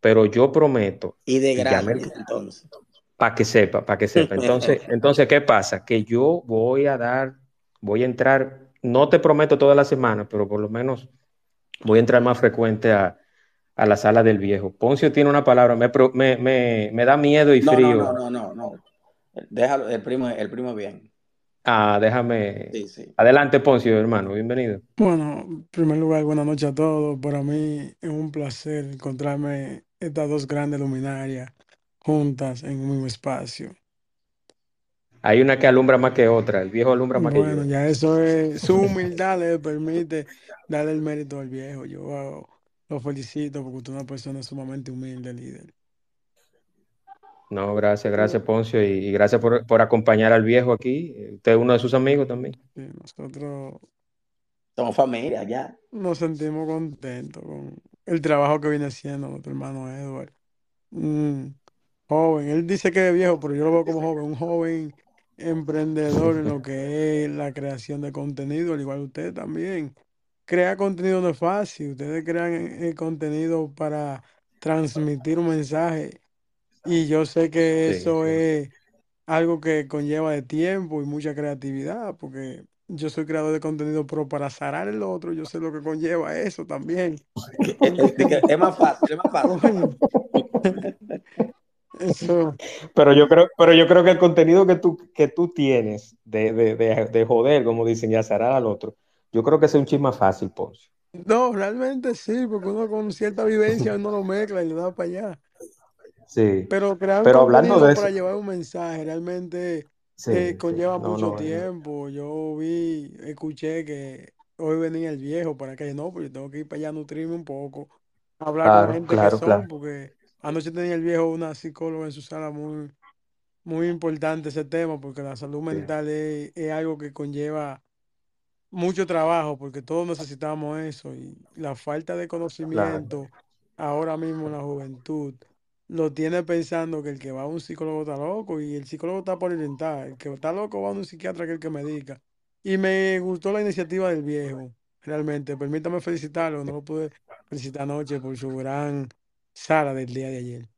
Speaker 2: Pero yo prometo.
Speaker 3: Y de grande, entonces.
Speaker 2: Para que sepa, para que sepa. Entonces, entonces, ¿qué pasa? Que yo voy a dar, voy a entrar, no te prometo toda la semana, pero por lo menos voy a entrar más frecuente a, la sala del viejo. Poncio tiene una palabra, me, me, me, da miedo y frío.
Speaker 3: No, no, no, no, no. Déjalo, el primo, el primo bien.
Speaker 2: Ah, déjame. Adelante, Poncio, hermano, bienvenido.
Speaker 6: Bueno, en primer lugar, buenas noches a todos. Para mí es un placer encontrarme estas dos grandes luminarias juntas en un mismo espacio.
Speaker 2: Hay una que alumbra más que otra, el viejo alumbra más que
Speaker 6: Bueno, ya eso es, su humildad le permite darle el mérito al viejo. Yo lo felicito porque usted es una persona sumamente humilde, líder.
Speaker 2: No, gracias, gracias Poncio y, gracias por, acompañar al viejo aquí. Usted es uno de sus amigos también.
Speaker 6: nosotros
Speaker 3: somos familia ya.
Speaker 6: Nos sentimos contentos con el trabajo que viene haciendo nuestro hermano Edward. joven, él dice que es viejo, pero yo lo veo como joven, un joven emprendedor en lo que es la creación de contenido, al igual que usted también. Crear contenido no es fácil, ustedes crean el contenido para transmitir un mensaje y yo sé que eso es algo que conlleva de tiempo y mucha creatividad, porque yo soy creador de contenido, pero para zarar el otro, yo sé lo que conlleva eso también.
Speaker 3: es más fácil, es más fácil.
Speaker 6: Eso.
Speaker 2: Pero yo creo, pero yo creo que el contenido que tú, que tú tienes de, de, de, joder, como dicen, y zarar al otro, yo creo que es un chisme más fácil, Ponce.
Speaker 6: No, realmente sí, porque uno con cierta vivencia uno lo mezcla y le da para allá.
Speaker 2: Sí.
Speaker 6: Pero crear
Speaker 2: Pero hablando de
Speaker 6: para llevar un mensaje realmente eh, conlleva mucho tiempo. Yo vi, escuché que hoy venía el viejo para que no, pues yo tengo que ir para allá a nutrirme un poco. hablar
Speaker 2: Claro,
Speaker 6: con gente
Speaker 2: claro,
Speaker 6: que son,
Speaker 2: claro.
Speaker 6: porque anoche tenía el viejo una psicóloga en su sala muy, muy importante ese tema, porque la salud mental es, es algo que conlleva mucho trabajo, porque todos necesitamos eso, y la falta de conocimiento ahora mismo en la juventud lo tiene pensando que el que va a un psicólogo está loco y el psicólogo está por orientar, el que está loco va a un psiquiatra que es el que medica. Y me gustó la iniciativa del viejo, realmente. Permítame felicitarlo, no lo pude felicitar anoche por su gran sala del día de ayer.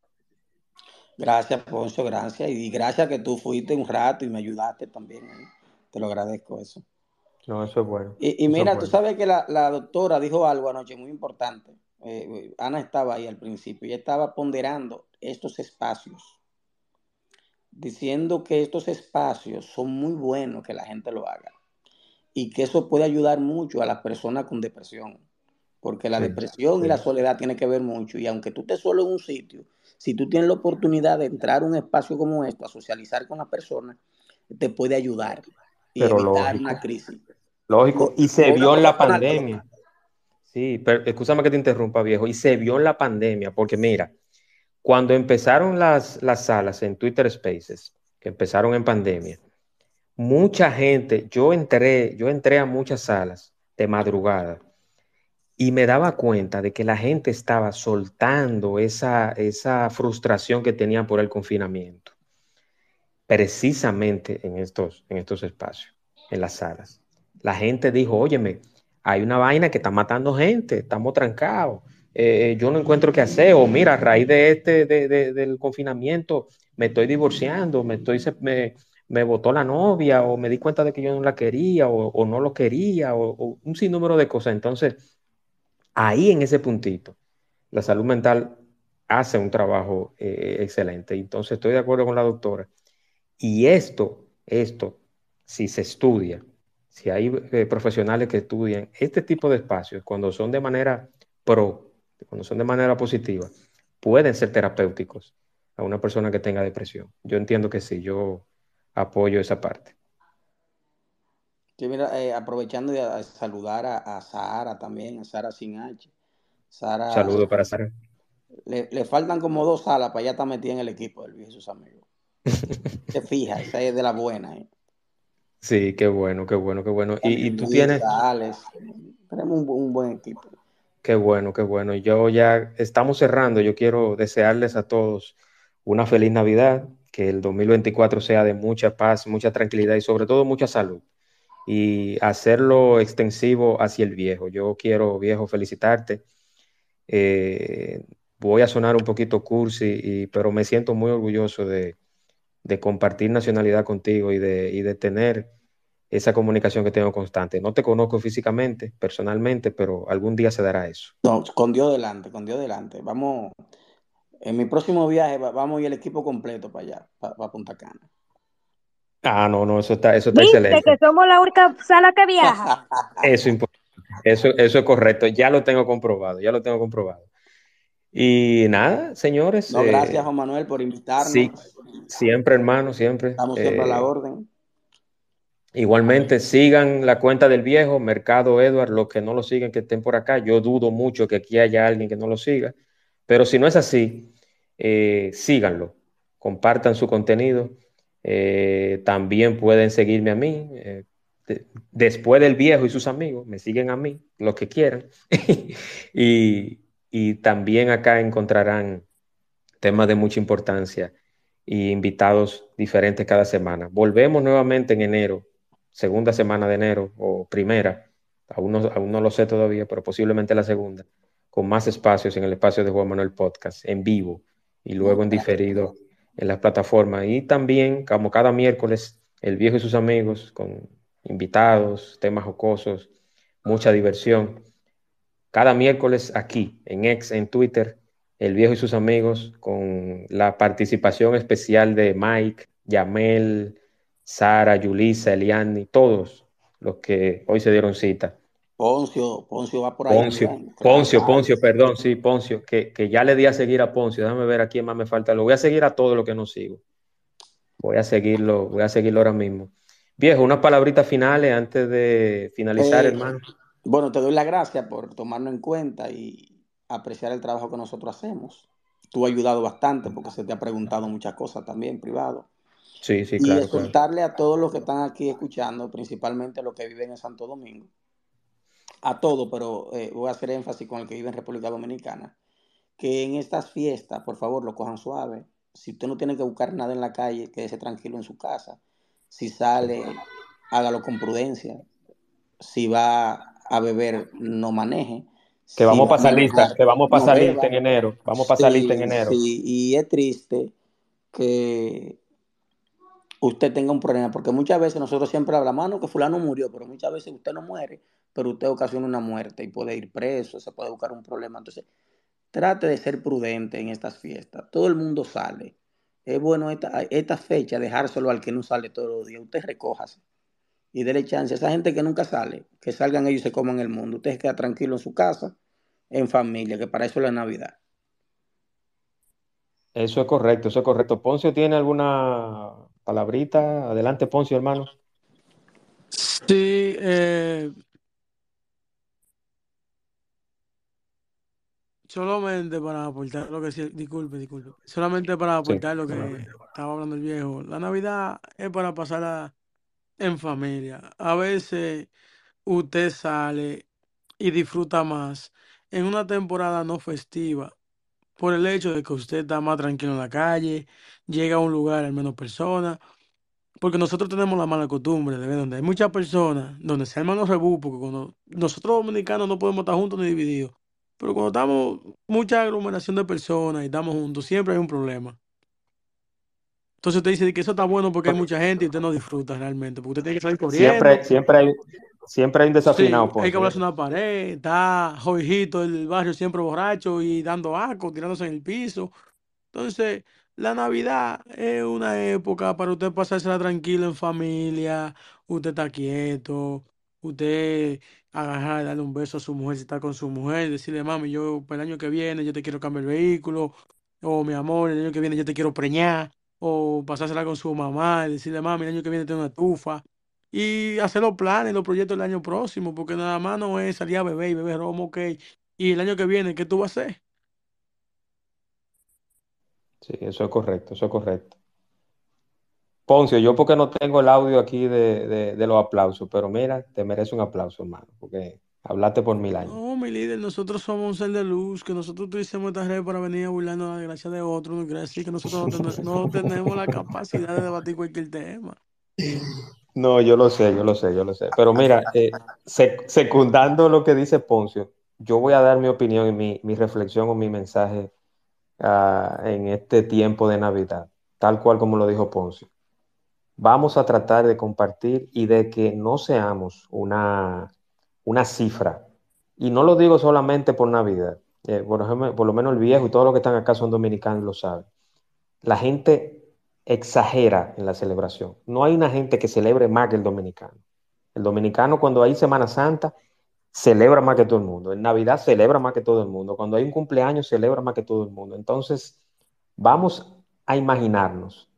Speaker 3: Gracias, Poncio, gracias. Y gracias que tú fuiste un rato y me ayudaste también. ¿eh? Te lo agradezco eso.
Speaker 2: No, eso es bueno.
Speaker 3: Y, y
Speaker 2: Eso es
Speaker 3: mira, tú sabes que la, la doctora dijo algo anoche muy importante. Eh, Ana estaba ahí al principio. Ella estaba ponderando estos espacios, diciendo que estos espacios son muy buenos que la gente lo haga y que eso puede ayudar mucho a las personas con depresión, porque la
Speaker 2: Sí,
Speaker 3: depresión y la soledad tiene que ver mucho y aunque tú estés solo en un sitio, si tú tienes la oportunidad de entrar a un espacio como esto, a socializar con las personas, te puede ayudar y
Speaker 2: Pero
Speaker 3: evitar una
Speaker 2: lógico,
Speaker 3: crisis.
Speaker 2: lógico. Y se
Speaker 3: una
Speaker 2: vio en la pandemia. Sí, pero escúchame que te interrumpa, viejo. Y se vio en la pandemia, porque mira, cuando empezaron las, las salas en Twitter Spaces, que empezaron en pandemia, mucha gente, yo entré, yo entré a muchas salas de madrugada y me daba cuenta de que la gente estaba soltando esa, esa frustración que tenían por el confinamiento, precisamente en estos, en estos espacios, en las salas. La gente dijo, óyeme, hay una vaina que está matando gente, estamos trancados, eh, yo no encuentro qué hacer, o mira, a raíz de este, de, de, del confinamiento, me estoy divorciando, me estoy, me, me botó la novia, o me di cuenta de que yo no la quería, o, o no lo quería, o, o, un sinnúmero de cosas. Entonces, ahí en ese puntito, la salud mental hace un trabajo eh, excelente. Entonces, estoy de acuerdo con la doctora. Y esto, esto, si se estudia, si hay eh, profesionales que estudian este tipo de espacios, cuando son de manera pro, cuando son de manera positiva, pueden ser terapéuticos a una persona que tenga depresión. Yo entiendo que sí, yo apoyo esa parte.
Speaker 3: Sí, mira, eh, aprovechando de a, saludar a, a, Sara también, a Sara Sin H. Sara,
Speaker 2: Saludo para Sara.
Speaker 3: Le, le, faltan como dos salas para ya estar metida en el equipo del viejo y sus amigos. Se fija, esa es de la buena. ¿eh?
Speaker 2: Sí, qué bueno, qué bueno, qué bueno. Y, y tú tienes...
Speaker 3: Alex, tenemos un, un, buen equipo.
Speaker 2: Qué bueno, qué bueno. Yo ya estamos cerrando. Yo quiero desearles a todos una feliz Navidad, que el 2024 sea de mucha paz, mucha tranquilidad y sobre todo mucha salud. Y hacerlo extensivo hacia el viejo. Yo quiero, viejo, felicitarte. Eh, voy a sonar un poquito cursi, y, pero me siento muy orgulloso de, de compartir nacionalidad contigo y de, y de, tener esa comunicación que tengo constante. No te conozco físicamente, personalmente, pero algún día se dará eso.
Speaker 3: No, con Dios delante, con Dios delante. Vamos, en mi próximo viaje vamos y el equipo completo para allá, para, para Punta Cana.
Speaker 2: Ah, no, no, eso está, eso está
Speaker 5: ¿Viste
Speaker 2: excelente.
Speaker 5: que somos la única sala que viaja?
Speaker 2: Eso, eso, eso es correcto, ya lo tengo comprobado, ya lo tengo comprobado. Y nada, señores.
Speaker 3: No, gracias, Juan Manuel, por invitarnos.
Speaker 2: Sí, siempre, hermano, siempre.
Speaker 3: Estamos siempre eh, a la orden.
Speaker 2: Igualmente, sigan la cuenta del viejo, Mercado Edward, los que no lo siguen, que estén por acá. Yo dudo mucho que aquí haya alguien que no lo siga, pero si no es así, eh, síganlo, compartan su contenido. Eh, también pueden seguirme a mí. Eh, de, después del viejo y sus amigos, me siguen a mí, los que quieran. y, y también acá encontrarán temas de mucha importancia y invitados diferentes cada semana. Volvemos nuevamente en enero, segunda semana de enero o primera, aún no, aún no lo sé todavía, pero posiblemente la segunda, con más espacios en el espacio de Juan Manuel Podcast, en vivo y luego en diferido en las plataformas. Y también, como cada miércoles, el viejo y sus amigos, con invitados, temas jocosos, mucha diversión. Cada miércoles aquí, en X, en Twitter, el viejo y sus amigos, con la participación especial de Mike, Yamel, Sara, Yulisa, Eliani, todos los que hoy se dieron cita.
Speaker 3: Poncio, Poncio va por ahí.
Speaker 2: Poncio,
Speaker 3: ¿verdad?
Speaker 2: Poncio, Poncio, perdón, sí, Poncio, que, que, ya le di a seguir a Poncio. Déjame ver a quién más me falta. Lo voy a seguir a todos los que no sigo. Voy a seguirlo, voy a seguirlo ahora mismo. Viejo, unas palabritas finales antes de finalizar,
Speaker 3: Eh,
Speaker 2: hermano.
Speaker 3: Bueno, te doy las gracias por tomarnos en cuenta y, apreciar el trabajo que nosotros hacemos. Tú has ayudado bastante porque se te ha preguntado muchas cosas también privado.
Speaker 2: Sí, sí,
Speaker 3: Y
Speaker 2: claro, claro.
Speaker 3: exhortarle a todos los que están aquí escuchando, principalmente los que viven en Santo Domingo, a todos, pero eh, voy a hacer énfasis con el que vive en República Dominicana, que en estas fiestas, por favor, lo cojan suave. Si usted no tiene que buscar nada en la calle, quédese tranquilo en su casa. Si sale, hágalo con prudencia. Si va a beber, no maneje.
Speaker 2: Que vamos a pasar lista, que vamos a
Speaker 3: no
Speaker 2: pasar lista en enero. Vamos a pasar lista en enero.
Speaker 3: sí, y es triste que usted tenga un problema, porque muchas veces nosotros siempre hablamos, "Ah, no, que fulano murió, pero muchas veces usted no muere, pero usted ocasiona una muerte y puede ir preso, se puede buscar un problema. Entonces, trate de ser prudente en estas fiestas. Todo el mundo sale. Es bueno esta, esta fecha dejárselo al que no sale todos los días. Usted recójase y déle chance a esa gente que nunca sale, que salgan ellos y se coman el mundo. Usted se queda tranquilo en su casa, en familia, que para eso es la Navidad.
Speaker 2: Eso es correcto, eso es correcto. Poncio tiene alguna palabrita. Adelante, Poncio, hermano.
Speaker 6: Sí, eh, solamente para aportar lo que sí, disculpe, disculpe, solamente para
Speaker 2: Sí.
Speaker 6: aportar lo que estaba hablando el viejo. La Navidad es para pasarla en familia. A veces usted sale y disfruta más en una temporada no festiva por el hecho de que usted está más tranquilo en la calle, llega a un lugar al menos personas. Porque nosotros tenemos la mala costumbre de ver donde hay muchas personas, donde se arman los rebú, porque cuando nosotros dominicanos no podemos estar juntos ni divididos, pero cuando estamos mucha aglomeración de personas y estamos juntos, siempre hay un problema. Entonces usted dice que eso está bueno porque hay mucha gente y usted no disfruta realmente, porque usted tiene que salir
Speaker 2: Siempre,
Speaker 6: corriendo.
Speaker 2: siempre hay, siempre hay un
Speaker 6: Sí,
Speaker 2: desafinado,
Speaker 6: hay que hablarse una pared, está Jorgito del barrio siempre borracho y dando asco, tirándose en el piso. Entonces, la Navidad es una época para usted pasársela tranquilo en familia, usted está quieto, usted agarrar, darle un beso a su mujer si está con su mujer, decirle, mami, yo para el año que viene yo te quiero cambiar el vehículo, o mi amor, el año que viene yo te quiero preñar, o pasársela con su mamá, y decirle, mami, el año que viene tengo una estufa, y hacer los planes, los proyectos del año próximo, porque nada más no es salir a beber y beber romo, ok, y el año que viene, ¿qué tú vas a hacer?
Speaker 2: Sí, eso es correcto, eso es correcto. Poncio, yo porque no tengo el audio aquí de, de, de los aplausos, pero mira, te merece un aplauso, hermano, porque hablaste por mil años.
Speaker 6: No, mi líder, nosotros somos un ser de luz, que nosotros utilicemos esta red para venir a burlarnos la desgracia de otros, no quiere decir que nosotros no, ten- no tenemos la capacidad de debatir cualquier tema.
Speaker 2: No, yo lo sé, yo lo sé, yo lo sé. Pero mira, eh, sec- secundando lo que dice Poncio, yo voy a dar mi opinión y mi, mi reflexión o mi mensaje ah, en este tiempo de Navidad, tal cual como lo dijo Poncio. Vamos a tratar de compartir y de que no seamos una, una cifra. Y no lo digo solamente por Navidad. Eh, por ejemplo, por lo menos el viejo y todos los que están acá son dominicanos lo saben. La gente exagera en la celebración. No hay una gente que celebre más que el dominicano. El dominicano cuando hay Semana Santa celebra más que todo el mundo. En Navidad celebra más que todo el mundo. Cuando hay un cumpleaños celebra más que todo el mundo. Entonces, vamos a imaginarnos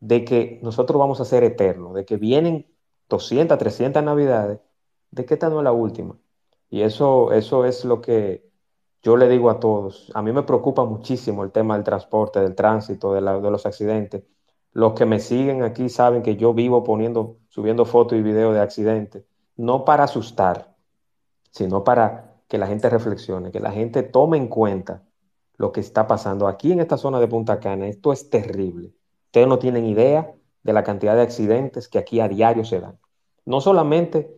Speaker 2: de que nosotros vamos a ser eternos, de que vienen 200, 300 Navidades, de que esta no es la última. Y eso, eso es lo que yo le digo a todos. A mí me preocupa muchísimo el tema del transporte, del tránsito, de, de los accidentes. Los que me siguen aquí saben que yo vivo poniendo, subiendo fotos y videos de accidentes, no para asustar, sino para que la gente reflexione, que la gente tome en cuenta lo que está pasando aquí en esta zona de Punta Cana. Esto es terrible. Ustedes no tienen idea de la cantidad de accidentes que aquí a diario se dan. No solamente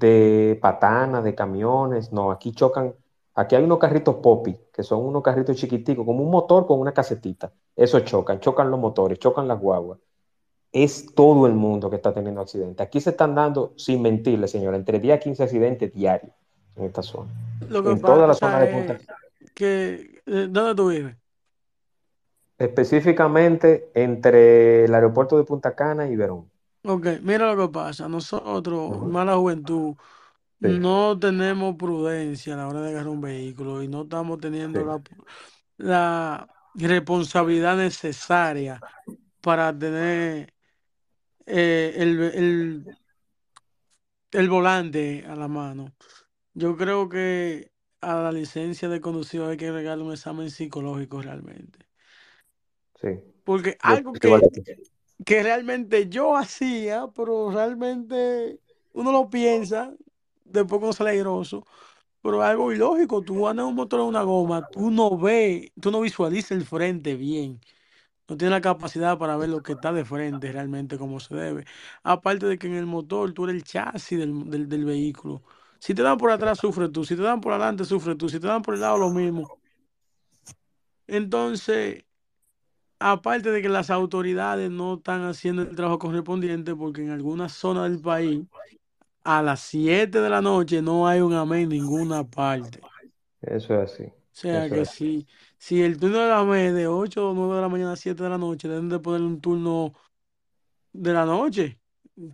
Speaker 2: de patanas, de camiones, no, aquí chocan, aquí hay unos carritos popi, que son unos carritos chiquiticos, como un motor con una casetita. Eso chocan, chocan los motores, chocan las guaguas. Es todo el mundo que está teniendo accidentes. Aquí se están dando, sin mentirle, señora, entre 10 a 15 accidentes diarios en esta zona.
Speaker 6: Lo que
Speaker 2: En toda la zona de Punta
Speaker 6: que, eh, ¿dónde tú vives?
Speaker 2: específicamente entre el aeropuerto de Punta Cana y Verón.
Speaker 6: Ok, mira lo que pasa. Nosotros,
Speaker 2: Ujú.
Speaker 6: mala juventud,
Speaker 2: Sí,
Speaker 6: no tenemos prudencia a la hora de agarrar un vehículo y no estamos teniendo
Speaker 2: sí,
Speaker 6: la, la responsabilidad necesaria para tener eh, el, el, el volante a la mano. Yo creo que a la licencia de conducir hay que agregarle un examen psicológico realmente.
Speaker 2: Sí.
Speaker 6: Porque
Speaker 2: Yo
Speaker 6: algo
Speaker 2: igual
Speaker 6: que,
Speaker 2: que tú.
Speaker 6: Que realmente yo hacía, pero realmente uno lo piensa, después uno sale airoso, pero es algo ilógico. Tú andas en un motor en una goma, tú no ves, tú no visualizas el frente bien. No tienes la capacidad para ver lo que está de frente realmente como se debe. Aparte de que en el motor tú eres el chasis del, del, del vehículo. Si te dan por atrás, sufres tú. Si te dan por adelante, sufres tú. Si te dan por el lado, lo mismo. Entonces, aparte de que las autoridades no están haciendo el trabajo correspondiente, porque en algunas zonas del país, a las 7 de la noche no hay un amén en ninguna parte.
Speaker 2: Eso es así.
Speaker 6: O sea
Speaker 2: Eso
Speaker 6: que
Speaker 2: es
Speaker 6: si, si el turno de la AME de 8 o 9 de la mañana a 7 de la noche, deben de ponerle un turno de la noche.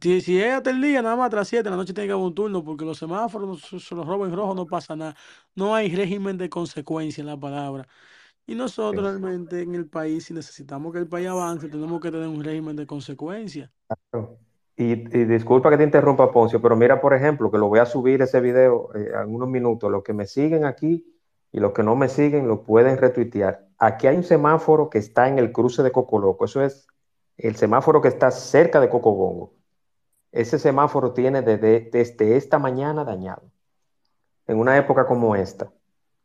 Speaker 6: Si, si es hasta el día, nada más tras 7 de la noche tiene que haber un turno, porque los semáforos, se los roban en rojo, no pasa nada. No hay régimen de consecuencia en la palabra. Y nosotros
Speaker 2: Sí.
Speaker 6: realmente en el país, si necesitamos que el país avance, tenemos que tener un régimen de consecuencia.
Speaker 2: Claro. Y, y disculpa que te interrumpa, Poncio, pero mira, por ejemplo, que lo voy a subir ese video eh, en unos minutos. Los que me siguen aquí y los que no me siguen lo pueden retuitear. Aquí hay un semáforo que está en el cruce de Cocoloco. Eso es el semáforo que está cerca de Cocobongo. Ese semáforo tiene desde, desde esta mañana dañado. En una época como esta,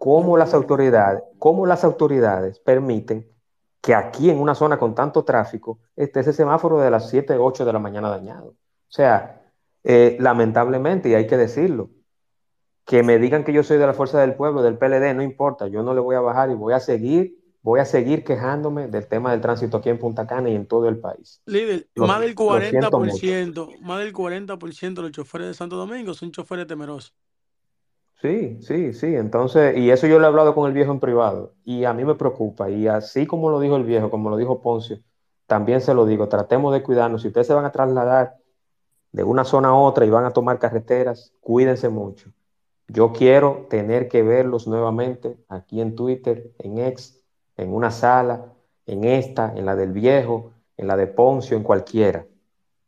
Speaker 2: ¿cómo las autoridades, cómo las autoridades permiten que aquí en una zona con tanto tráfico esté ese semáforo de las 7, 8 de la mañana dañado? O sea, eh, lamentablemente, y hay que decirlo, que me digan que yo soy de la Fuerza del Pueblo, del PLD, no importa, yo no le voy a bajar y voy a seguir, voy a seguir quejándome del tema del tránsito aquí en Punta Cana y en todo el país.
Speaker 6: Líder,
Speaker 2: Lo,
Speaker 6: más del
Speaker 2: lo siento mucho.
Speaker 6: 40%, más del 40% de los choferes de Santo Domingo son choferes temerosos.
Speaker 2: Sí, sí, sí. Entonces, y eso yo lo he hablado con el viejo en privado y a mí me preocupa. Y así como lo dijo el viejo, como lo dijo Poncio, también se lo digo, tratemos de cuidarnos. Si ustedes se van a trasladar de una zona a otra y van a tomar carreteras, cuídense mucho. Yo quiero tener que verlos nuevamente aquí en Twitter, en X, en una sala, en esta, en la del viejo, en la de Poncio, en cualquiera.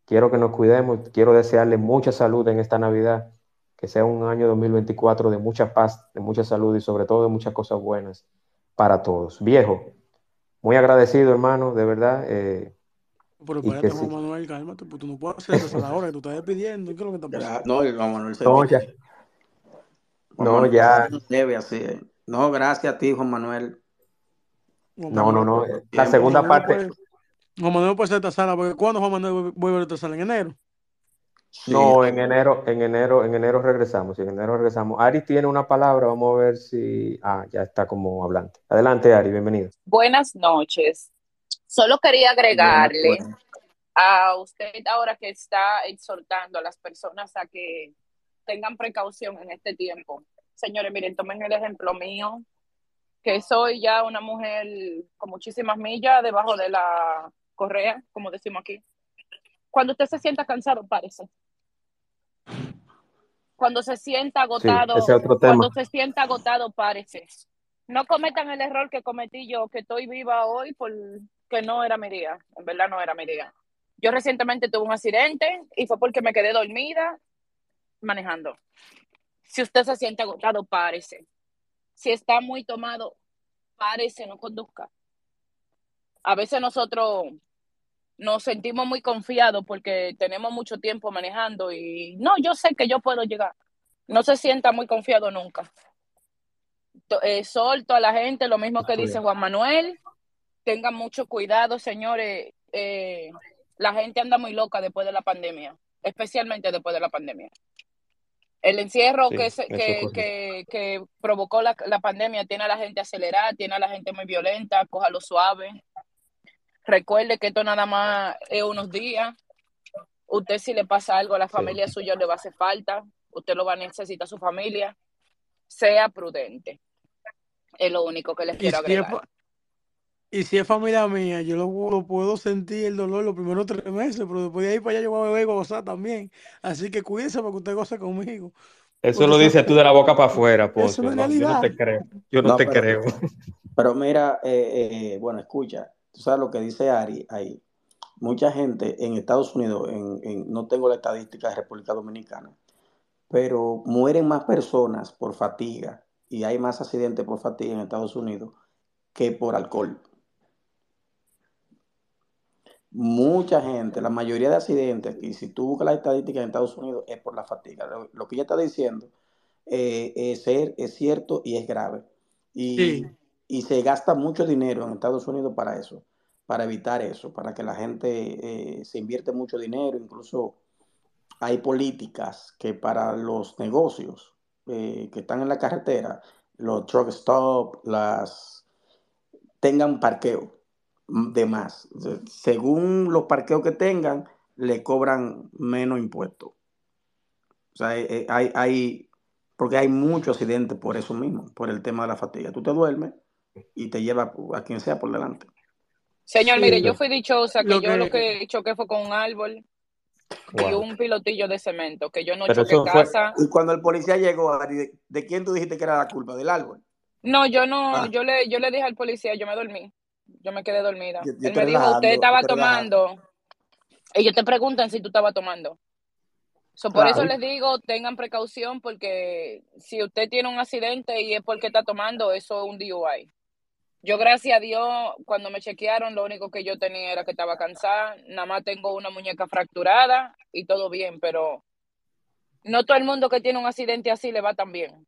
Speaker 2: Quiero que nos cuidemos, quiero desearle mucha salud en esta Navidad, que sea un año 2024 de mucha paz, de mucha salud y sobre todo de muchas cosas buenas para todos. Viejo, muy agradecido, hermano, de verdad. eh,
Speaker 6: Pero espérate,
Speaker 2: sí.
Speaker 6: Juan Manuel, cálmate, pues tú no puedes hacer eso a la hora que tú estás despidiendo. ¿Qué es lo que está pasando?
Speaker 3: No, Juan Manuel se
Speaker 2: No, ya,
Speaker 3: Juan
Speaker 2: no,
Speaker 3: Manuel
Speaker 2: ya,
Speaker 3: debe así. eh. No, gracias a ti, Juan Manuel.
Speaker 6: Juan
Speaker 2: no, no,
Speaker 6: Manuel,
Speaker 2: no. eh,
Speaker 3: tu
Speaker 2: La.
Speaker 6: Juan
Speaker 2: segunda
Speaker 6: Manuel no
Speaker 2: parte,
Speaker 6: puede, Juan Manuel no puede ser esta sala, porque ¿cuándo Juan Manuel vuelve vuelve a esta sala? ¿En enero?
Speaker 3: Sí,
Speaker 2: no, en enero, en enero, en enero regresamos, en enero regresamos. Ari tiene una palabra, vamos a ver si, ah, ya está como hablante. Adelante, Ari, bienvenido.
Speaker 7: Buenas noches. Solo quería agregarle
Speaker 3: buenas.
Speaker 7: a usted ahora que está exhortando a las personas a que tengan precaución en este tiempo. Señores, miren, tomen el ejemplo mío, que soy ya una mujer con muchísimas millas debajo de la correa, como decimos aquí. Cuando usted se sienta cansado, párese. Cuando se sienta agotado, cuando se sienta agotado, párese. No cometan el error que cometí yo, que estoy viva hoy porque no era mi día. En verdad no era mi día. Yo recientemente tuve un accidente y fue porque me quedé dormida manejando. Si usted se siente agotado, párese. Si está muy tomado, párese, no conduzca. A veces nosotros nos sentimos muy confiados porque tenemos mucho tiempo manejando y no, yo sé que yo puedo llegar. No se sienta muy confiado nunca. Eh, solto a la gente, lo mismo que
Speaker 2: Así
Speaker 7: dice. Juan Manuel. Tengan mucho cuidado, señores. Eh, la gente anda muy loca después de la pandemia, especialmente después de la pandemia. El encierro
Speaker 2: Sí,
Speaker 7: que, se- que, que, que provocó la, la pandemia tiene a la gente acelerada, tiene a la gente muy violenta, cójalo suave. Recuerde que esto nada más es unos días. Usted si le pasa algo a la
Speaker 2: Sí,
Speaker 7: familia suya le va a hacer falta. Usted lo va a necesitar a su familia. Sea prudente. Es lo único que les
Speaker 6: Y
Speaker 7: quiero agregar.
Speaker 6: y si es familia mía, yo lo, lo puedo sentir el dolor los primeros tres meses, pero después de ahí para allá yo voy a beber y gozar también. Así que cuídense para que usted goce conmigo.
Speaker 2: Eso
Speaker 6: Porque
Speaker 2: lo dices tú de la boca para afuera,
Speaker 6: una
Speaker 2: No, yo no te creo. Yo no
Speaker 3: No,
Speaker 2: te
Speaker 3: pero,
Speaker 2: creo.
Speaker 3: pero mira, eh, eh, bueno, escucha, tú sabes lo que dice Ari ahí. Mucha gente en Estados Unidos, en, no tengo la estadística de República Dominicana, pero mueren más personas por fatiga y hay más accidentes por fatiga en Estados Unidos que por alcohol. Mucha gente, la mayoría de accidentes, y si tú buscas las estadísticas en Estados Unidos, es por la fatiga. Lo, que ella está diciendo eh, es, es cierto y es grave.
Speaker 6: Sí.
Speaker 3: Y se gasta mucho dinero en Estados Unidos para eso, para evitar eso, para que la gente eh, se invierte mucho dinero. Incluso hay políticas que para los negocios eh, que están en la carretera, los truck stop, las tengan parqueo de más. Se- Según los parqueos que tengan, le cobran menos impuestos. O sea, eh, hay, hay, porque hay muchos accidentes por eso mismo, por el tema de la fatiga. Tú te duermes y te lleva a quien sea por delante.
Speaker 7: Señor,
Speaker 6: Sí,
Speaker 7: mire, yo fui dichosa que
Speaker 6: Lo
Speaker 7: yo lo
Speaker 6: que,
Speaker 7: que choqué fue con un árbol y
Speaker 2: Wow.
Speaker 7: un pilotillo de cemento, que yo no
Speaker 2: Pero
Speaker 7: choqué
Speaker 2: eso fue,
Speaker 7: casa.
Speaker 3: Y cuando el policía llegó, Ari, ¿de, de quién tú dijiste que era la culpa? ¿Del árbol?
Speaker 7: No, yo no,
Speaker 3: Ah,
Speaker 7: yo le, yo le dije al policía, yo me dormí, yo me quedé dormida.
Speaker 3: yo, yo
Speaker 7: Él me dijo, usted estaba
Speaker 3: estoy relajando.
Speaker 7: tomando. Ellos te preguntan si tú estabas tomando. So, por eso
Speaker 3: Claro.
Speaker 7: les digo, tengan precaución porque si usted tiene un accidente y es porque está tomando, eso es un DUI. Yo, gracias a Dios, cuando me chequearon, lo único que yo tenía era que estaba cansada. Nada más tengo una muñeca fracturada y todo bien, pero no todo el mundo que tiene un accidente así le va tan bien.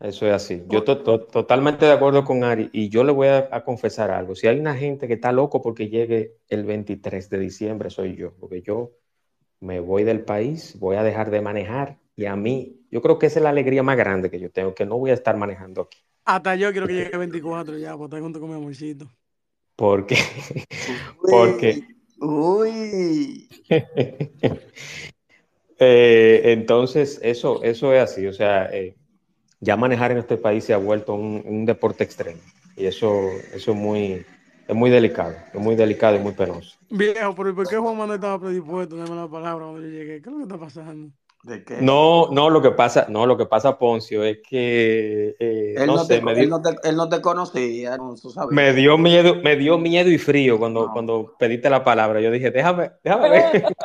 Speaker 2: Eso es así. Yo to- to- totalmente de acuerdo con Ari y yo le voy a, a confesar algo. Si hay una gente que está loco porque llegue el 23 de diciembre, soy yo, porque yo me voy del país, voy a dejar de manejar y a mí, yo creo que esa es la alegría más grande que yo tengo, que no voy a estar manejando aquí.
Speaker 6: hasta yo quiero que llegue 24 ya, pues estar junto con mi amorcito.
Speaker 2: Porque, porque,
Speaker 3: Uy, uy.
Speaker 2: eh, entonces eso, eso es así. O sea, eh, ya manejar en este país se ha vuelto un, un deporte extremo y eso, eso es muy, es muy delicado, es muy delicado y muy penoso.
Speaker 6: Viejo, pero ¿y por qué Juan Manuel estaba predispuesto a darme la palabra cuando yo llegué? ¿Qué es lo que está pasando?
Speaker 3: ¿De qué?
Speaker 2: No, no, lo que pasa, no, lo que pasa, Poncio, es que eh,
Speaker 3: Él
Speaker 2: no
Speaker 3: no
Speaker 2: sé,
Speaker 3: te,
Speaker 2: me
Speaker 3: él no te, él no te conocía, no, tú sabes.
Speaker 2: me dio miedo, me dio miedo y frío cuando,
Speaker 3: No,
Speaker 2: cuando pediste la palabra. Yo dije, déjame, déjame ver.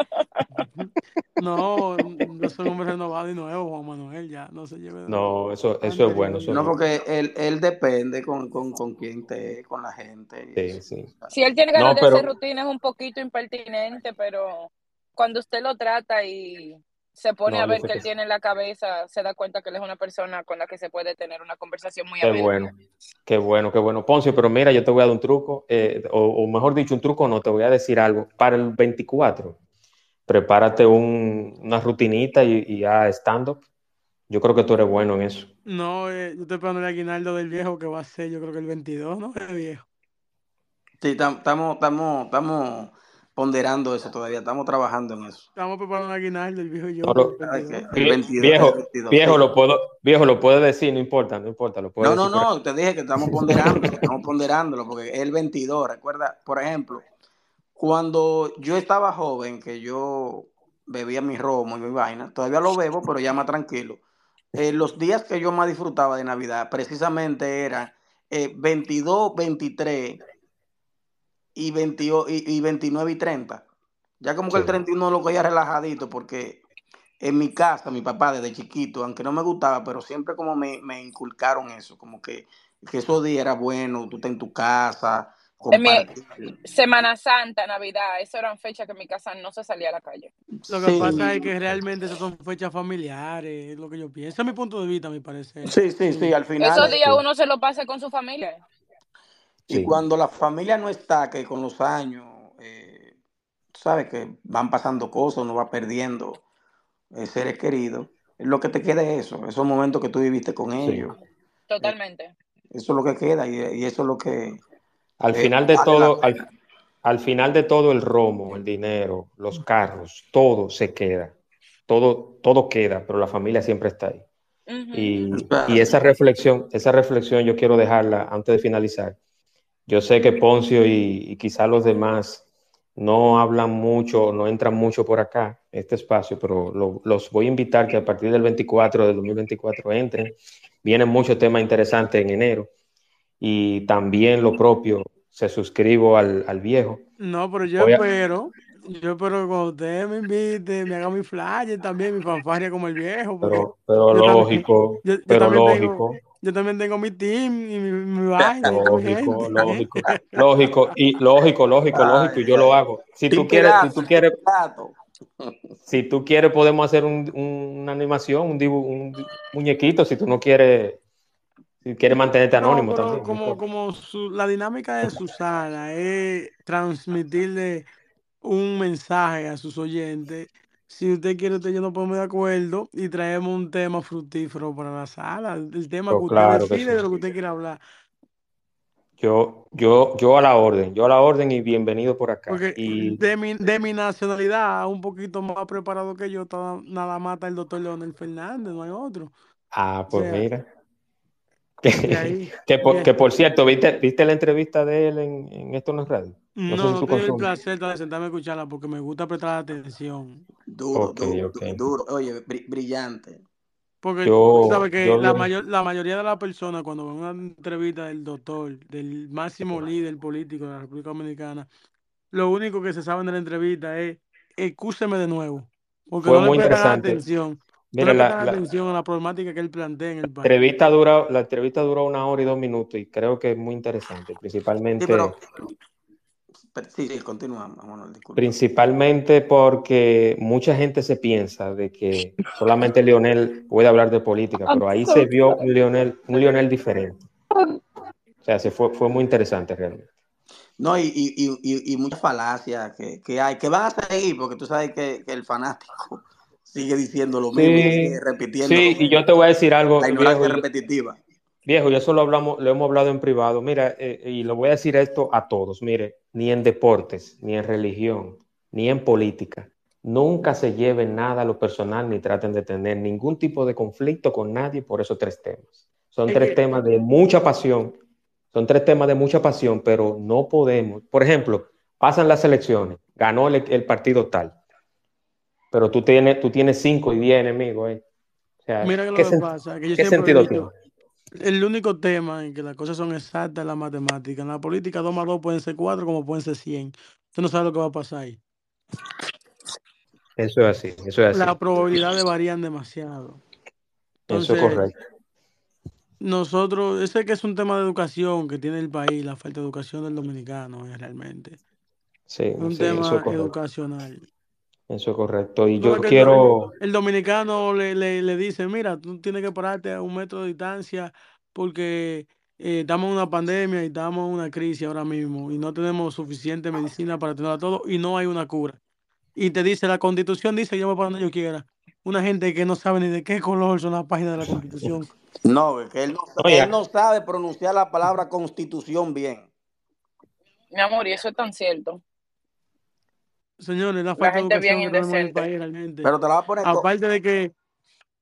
Speaker 6: No, yo soy un hombre renovado y nuevo, Juan Manuel, ya, no se lleve de
Speaker 2: No, eso, eso es bueno, eso
Speaker 3: no, porque él, él depende con, con, con quién esté, con la gente
Speaker 2: Sí,
Speaker 3: eso.
Speaker 2: sí.
Speaker 7: Si él tiene
Speaker 2: No,
Speaker 7: ganas de hacer
Speaker 2: pero
Speaker 7: rutina es un poquito impertinente, pero cuando usted lo trata y se pone
Speaker 2: no,
Speaker 7: a ver
Speaker 2: sé
Speaker 7: que él tiene en la cabeza, se da cuenta que él es una persona con la que se puede tener una conversación muy
Speaker 2: Qué bueno, qué bueno, qué bueno. Poncio, pero mira, yo te voy a dar un truco, eh, o, o mejor dicho, un truco no, te voy a decir algo. Para el 24, prepárate un- una rutinita y, y a stand-up. Yo creo que tú eres bueno en eso.
Speaker 6: No, eh, yo estoy esperando el aguinaldo del viejo que va a ser, yo creo que el 22, ¿no? El viejo.
Speaker 3: Sí, tam- estamos, estamos, estamos ponderando eso todavía, estamos trabajando en eso.
Speaker 6: Estamos preparando el aguinaldo, el viejo y yo,
Speaker 2: No lo-
Speaker 6: el
Speaker 3: Ay, que
Speaker 6: 22.
Speaker 3: el
Speaker 2: vie-
Speaker 3: 22, el
Speaker 2: viejo,
Speaker 3: 22,
Speaker 2: viejo, lo puedo, viejo, lo puedo decir, no importa, no importa, lo puedo
Speaker 3: No, no,
Speaker 2: decir aquí.
Speaker 3: no, te dije que estamos ponderando, estamos ponderándolo, porque es el 22, recuerda, por ejemplo, cuando yo estaba joven, que yo bebía mi romo y mi vaina, todavía lo bebo, pero ya más tranquilo. Eh, los días que yo más disfrutaba de Navidad precisamente eran eh, 22, 23 y, 28 y, y 29 y 30. Ya como que el
Speaker 2: Sí,
Speaker 3: 31 lo cogía relajadito porque en mi casa, mi papá desde chiquito, aunque no me gustaba, pero siempre como me, me inculcaron eso, como que, que esos días era bueno, tú estás en tu casa,
Speaker 7: mi. Semana Santa, Navidad, eso eran fechas que en mi casa no se salía a la calle.
Speaker 6: Lo que pasa es que realmente esas son fechas familiares, es lo que yo pienso. Ese es mi punto de vista, a mi parecer.
Speaker 3: sí, sí, sí, al
Speaker 7: Esos
Speaker 3: final,
Speaker 7: días
Speaker 2: sí,
Speaker 7: uno se lo pasa con su familia.
Speaker 3: Y
Speaker 2: sí.
Speaker 3: cuando la familia no está, que con los años, eh, tú sabes que van pasando cosas, uno va perdiendo eh, seres queridos, lo que te queda es eso, esos momentos que tú viviste con
Speaker 2: Sí.
Speaker 3: ellos, eh,
Speaker 7: Totalmente.
Speaker 3: eso es lo que queda y, y eso es lo que
Speaker 2: Al
Speaker 3: eh,
Speaker 2: final de todo, al, al final de todo, el romo, el dinero, los carros, todo se queda. Todo, todo queda, pero la familia siempre está ahí. Y, y esa reflexión, esa reflexión yo quiero dejarla antes de finalizar. Yo sé que Poncio y, y quizás los demás no hablan mucho, no entran mucho por acá, este espacio, pero lo- los voy a invitar que a partir del 24 del 2024 entren. Vienen muchos temas interesantes en enero y también lo propio, se suscribo al, al viejo.
Speaker 6: No, pero yo
Speaker 2: Voy a-
Speaker 6: espero, yo espero que cuando usted me invite, me haga mi flyer también, mi fanfarria como el viejo,
Speaker 2: pero, pero
Speaker 6: yo también,
Speaker 2: lógico,
Speaker 6: yo, yo
Speaker 2: pero
Speaker 6: tengo,
Speaker 2: lógico.
Speaker 6: Yo también tengo mi team y mi, mi vaina.
Speaker 2: Lógico, lógico, lógico, y lógico, lógico, lógico, y yo lo hago. Si tú quieres, si tú quieres, si tú quieres, podemos hacer un- un- una animación, un, dibu- un muñequito, si tú no quieres, si quieres mantenerte
Speaker 6: No,
Speaker 2: anónimo
Speaker 6: pero
Speaker 2: también. no
Speaker 6: como, como su- la dinámica de Susana es transmitirle un mensaje a sus oyentes. Si usted quiere, usted y yo nos ponemos de acuerdo y traemos un tema fructífero para la sala. El tema que usted
Speaker 2: claro que
Speaker 6: decide
Speaker 2: sí.
Speaker 6: de lo que usted quiera hablar.
Speaker 2: Yo, yo, yo a la orden, yo a la orden y bienvenido por acá.
Speaker 6: Porque
Speaker 2: Y
Speaker 6: de mi, de mi nacionalidad, un poquito más preparado que yo, nada está el doctor Leonel Fernández, no hay otro.
Speaker 2: ah,
Speaker 6: O
Speaker 2: pues
Speaker 6: sea,
Speaker 2: mira. Que,
Speaker 6: ahí.
Speaker 2: que, por, que por cierto, ¿viste, viste la entrevista de él en, en Esto no es radio? No sé
Speaker 6: No,
Speaker 2: si
Speaker 6: no
Speaker 2: tú
Speaker 6: tuve el placer de sentarme a escucharla porque me gusta prestar atención.
Speaker 3: Duro, duro, duro. Oye, bri- brillante.
Speaker 6: Porque tú
Speaker 2: Yo,
Speaker 6: sabes que la,
Speaker 2: lo,
Speaker 6: mayor, la mayoría de las personas cuando ven una entrevista del doctor, del máximo líder político de la República Dominicana, lo único que se sabe de la entrevista es, excúseme de nuevo, porque
Speaker 2: fue
Speaker 6: no le
Speaker 2: muy
Speaker 6: prestan
Speaker 2: interesante.
Speaker 6: atención,
Speaker 2: Mira, la, la
Speaker 6: atención a la problemática que él plantea en el país.
Speaker 2: entrevista dura, la entrevista duró una hora y dos minutos y creo que es muy interesante,
Speaker 3: Sí, pero.
Speaker 2: principalmente,
Speaker 3: pero- Sí, sí, continuamos, Manuel,
Speaker 2: principalmente porque mucha gente se piensa de que solamente Lionel puede hablar de política, pero ahí se vio un Lionel, un Lionel diferente. O sea, se fue, fue muy interesante realmente.
Speaker 3: No, y, y, y, y- y muchas falacias que, que hay, que van a seguir, porque tú sabes que, que el fanático sigue diciendo lo mismo
Speaker 2: Sí,
Speaker 3: sigue repitiendo
Speaker 2: sí, y yo te voy a decir algo,
Speaker 3: La
Speaker 2: viejo,
Speaker 3: ignorancia
Speaker 2: y-
Speaker 3: repetitiva.
Speaker 2: Viejo, y eso lo hablamos, lo hemos hablado en privado. Mira, eh, y lo voy a decir esto a todos. Mire, ni en deportes, ni en religión, ni en política, nunca se lleven nada a lo personal ni traten de tener ningún tipo de conflicto con nadie por esos tres temas. Son
Speaker 6: Es
Speaker 2: tres
Speaker 6: que-
Speaker 2: temas de mucha pasión. Son tres temas de mucha pasión, pero no podemos. Por ejemplo, pasan las elecciones, ganó el, el partido tal, pero tú tienes, tú tienes cinco y diez enemigos. eh. O sea,
Speaker 6: Mira que lo
Speaker 2: ¿qué,
Speaker 6: que pasa, que yo
Speaker 2: qué sentido tiene?
Speaker 6: el único tema en que las cosas son exactas es la matemática. En la política 2 más 2 pueden ser 4 como pueden ser 100. Usted no sabe lo que va a pasar ahí.
Speaker 2: Eso es así, eso es así.
Speaker 6: Las probabilidades varían demasiado.
Speaker 2: Eso es correcto.
Speaker 6: nosotros, ese que es un tema de educación que tiene el país, la falta de educación del dominicano, eh, realmente.
Speaker 2: Sí,
Speaker 6: Es un
Speaker 2: sí, eso
Speaker 6: tema
Speaker 2: es
Speaker 6: educacional.
Speaker 2: Eso es correcto. Y yo quiero,
Speaker 6: el dominicano le, le, le dice, mira, tú tienes que pararte a un metro de distancia porque eh, estamos en una pandemia y estamos en una crisis ahora mismo y no tenemos suficiente medicina para tenerla todo y no hay una cura. Y te dice, la constitución dice, yo me paro donde yo quiera. Una gente que no sabe ni de qué color son las páginas de la constitución.
Speaker 3: No, es que él no,
Speaker 2: Oye,
Speaker 3: él no sabe pronunciar la palabra constitución bien.
Speaker 7: Mi amor, y eso es tan cierto.
Speaker 6: Señores, la falta de
Speaker 7: gente bien
Speaker 6: educación que tenemos en el
Speaker 7: indecente.
Speaker 6: país realmente.
Speaker 3: Pero te la voy a poner.
Speaker 6: Aparte de que,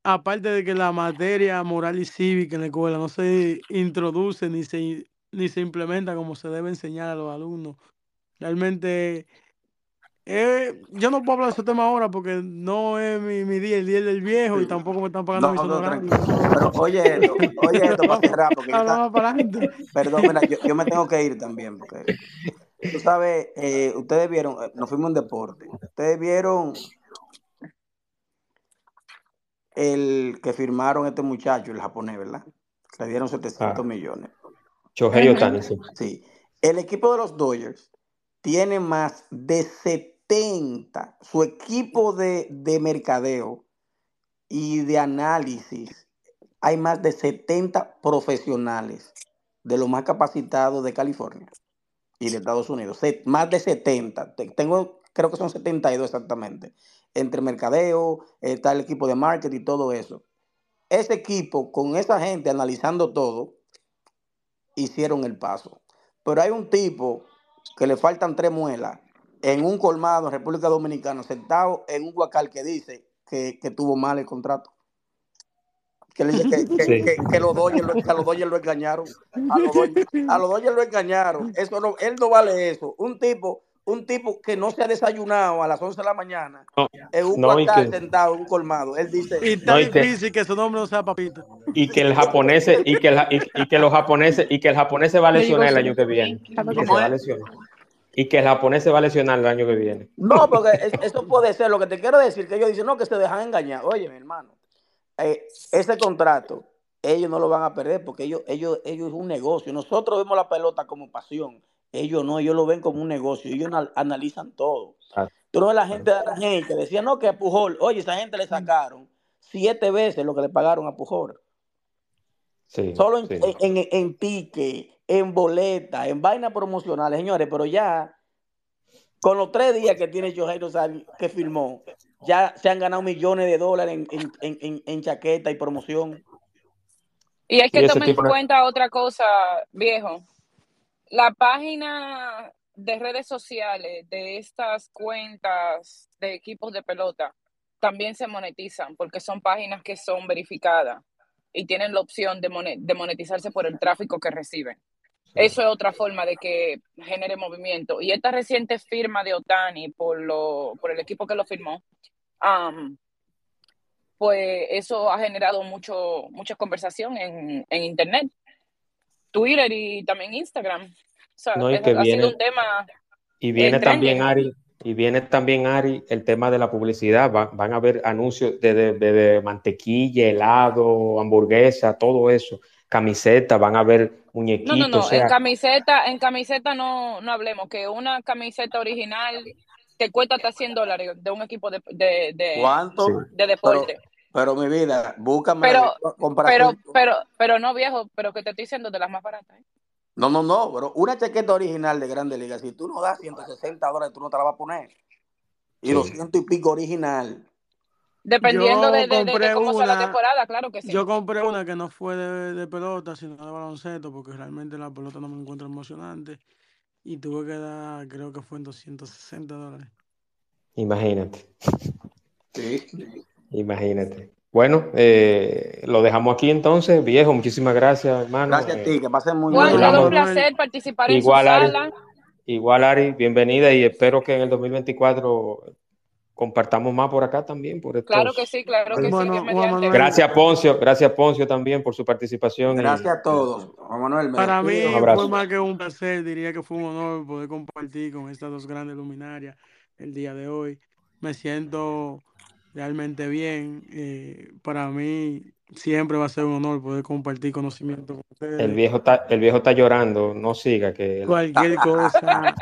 Speaker 6: aparte de que la materia moral y cívica en la escuela no se introduce ni se, ni se implementa como se debe enseñar a los alumnos. Realmente, eh, yo no puedo hablar de ese tema ahora porque no es mi, mi día, el día del viejo, y tampoco me están pagando
Speaker 3: No,
Speaker 6: mis
Speaker 3: no. Pero oye esto, oye esto para cerrar, porque. Perdón, mira, yo, yo me tengo que ir también, porque tú sabes, eh, ustedes vieron, eh, nos fuimos en deporte. Ustedes vieron el que firmaron este muchacho, el japonés, ¿verdad? Le dieron 700
Speaker 2: ah,
Speaker 3: millones.
Speaker 2: Shohei sí.
Speaker 3: Sí. El equipo de los Dodgers tiene más de 70, su equipo de, de mercadeo y de análisis, hay más de 70 profesionales de los más capacitados de California y de Estados Unidos. Más de 70. Te- Tengo, creo que son 72 exactamente. Entre mercadeo, está el equipo de marketing y todo eso. Ese equipo, con esa gente analizando todo, hicieron el paso. Pero hay un tipo que le faltan tres muelas en un colmado en República Dominicana, sentado en un guacal que dice que tuvo mal el contrato. Que, le dice que, que,
Speaker 2: Sí.
Speaker 3: que, que los Dodgers lo, que a los Dodgers lo engañaron. A los Dodgers, a los Dodgers lo engañaron. Eso no, él no vale eso. Un tipo, un tipo que no se ha desayunado a las 11 de la mañana
Speaker 2: No,
Speaker 3: en un
Speaker 2: no,
Speaker 3: sentado en un colmado. Él dice,
Speaker 6: Y está difícil que su nombre no sea Papito.
Speaker 2: y que el japonés, y que, el, y, y que los japoneses, y que el japonés se va a lesionar el año que viene. Y que se
Speaker 3: ¿cómo
Speaker 2: va a
Speaker 3: es?
Speaker 2: lesionar. Y que el japonés se va a lesionar el año que viene.
Speaker 3: No, porque es- eso puede ser. Lo que te quiero decir que ellos dicen, no, que se dejan engañar. Oye, mi hermano, eh, ese contrato ellos no lo van a perder porque ellos, ellos, ellos es un negocio. Nosotros vemos la pelota como pasión. Ellos no, ellos lo ven como un negocio. Ellos anal- analizan todo.
Speaker 2: Ah,
Speaker 3: Tú no ves la gente de la gente. Decía, no, que a Pujol, oye, esa gente le sacaron siete veces lo que le pagaron a Pujol.
Speaker 2: sí,
Speaker 3: Solo en,
Speaker 2: sí.
Speaker 3: en, en, en ticket, en boleta, en vainas promocionales, señores, pero ya con los tres días que tiene Ohtani que firmó, ya se han ganado millones de dólares en, en, en, en- en chaqueta y promoción.
Speaker 7: Y hay que tomar en
Speaker 2: de-
Speaker 7: cuenta otra cosa, viejo. La página de redes sociales de estas cuentas de equipos de pelota también se monetizan porque son páginas que son verificadas y tienen la opción de monetizarse por el tráfico que reciben. Eso es otra forma de que genere movimiento. Y esta reciente firma de Otani por, lo, por el equipo que lo firmó, pues eso ha generado mucho, mucha conversación en, en Internet, Twitter y también Instagram. O sea,
Speaker 2: No, y
Speaker 7: es-
Speaker 2: que
Speaker 7: ha
Speaker 2: viene-
Speaker 7: sido un tema
Speaker 2: Y viene también. Ari, y viene también, Ari, el tema de la publicidad. Va- van a haber anuncios de, de- de- de mantequilla, helado, hamburguesa, todo eso. Camiseta, van a haber muñequitos.
Speaker 7: No, no, no,
Speaker 2: o sea,
Speaker 7: en camiseta, en camiseta no, no hablemos, que una camiseta original te cuesta hasta 100 dólares de un equipo de, de, de, de deporte.
Speaker 3: Pero mi vida, búscame
Speaker 7: Pero-. Pero, pero, pero no viejo, pero que te estoy diciendo de las más baratas. ¿eh?
Speaker 3: No, no, no, pero una chaqueta original de Grande Liga, si tú no das 160 dólares, tú no te la vas a poner. Y
Speaker 2: Sí.
Speaker 3: 200 y pico original.
Speaker 7: Dependiendo de, de- de- cómo sea la
Speaker 6: una-
Speaker 7: temporada, claro que sí.
Speaker 6: Yo compré una que no fue de, de pelota, sino de baloncesto, porque realmente la pelota no me encuentra emocionante. Y tuve que dar, creo que fue en 260 dólares.
Speaker 2: imagínate,
Speaker 3: Sí.
Speaker 2: imagínate. Bueno, eh, lo dejamos aquí entonces. Viejo, muchísimas gracias, hermano.
Speaker 3: Gracias a
Speaker 2: Eh,
Speaker 3: ti, que pasen muy bien.
Speaker 7: todo un placer participar en su
Speaker 2: Igual, Ari.
Speaker 7: sala.
Speaker 2: Igual, Ari, bienvenida y espero que en el 2024 compartamos más por acá también. Por estos...
Speaker 7: Claro que sí, claro que sí.
Speaker 6: Bueno,
Speaker 7: mediante.
Speaker 2: Gracias, Poncio. Gracias, Poncio, también por su participación. y-
Speaker 3: Gracias a todos. Juan Manuel,
Speaker 6: Para mí fue más que un placer, diría que fue un honor poder compartir con estas dos grandes luminarias el día de hoy. Me siento realmente bien. eh, para mí siempre va a ser un honor poder compartir conocimiento con ustedes.
Speaker 2: El viejo está, el viejo está llorando, no siga que él-
Speaker 6: Cualquier cosa,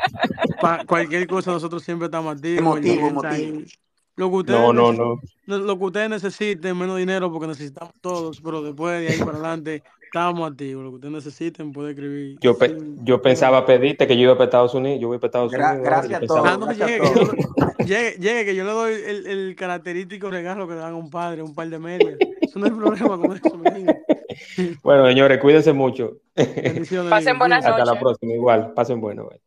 Speaker 6: pa- cualquier cosa, nosotros siempre estamos activos. Ahí. Lo que ustedes
Speaker 2: No, no, no.
Speaker 6: lo- Lo que ustedes necesiten, menos dinero, porque necesitamos todos, pero después de ahí para adelante estamos activos. Lo que ustedes necesiten, puede escribir.
Speaker 2: Yo, pe- yo pensaba pedirte que yo iba para Estados Unidos, yo voy para Estados
Speaker 3: Gra-
Speaker 2: Unidos.
Speaker 3: gracias a
Speaker 2: pensaba-
Speaker 3: todos.
Speaker 6: Ah, no, llegue, que llegue, llegue, que yo le doy el, el característico regalo que le dan a un padre, un par de medias. Eso no hay problema con eso.
Speaker 2: Bueno, señores, cuídense mucho.
Speaker 7: Pasen buenas
Speaker 2: Hasta la
Speaker 7: noches.
Speaker 2: próxima, igual. Pasen bueno. bye.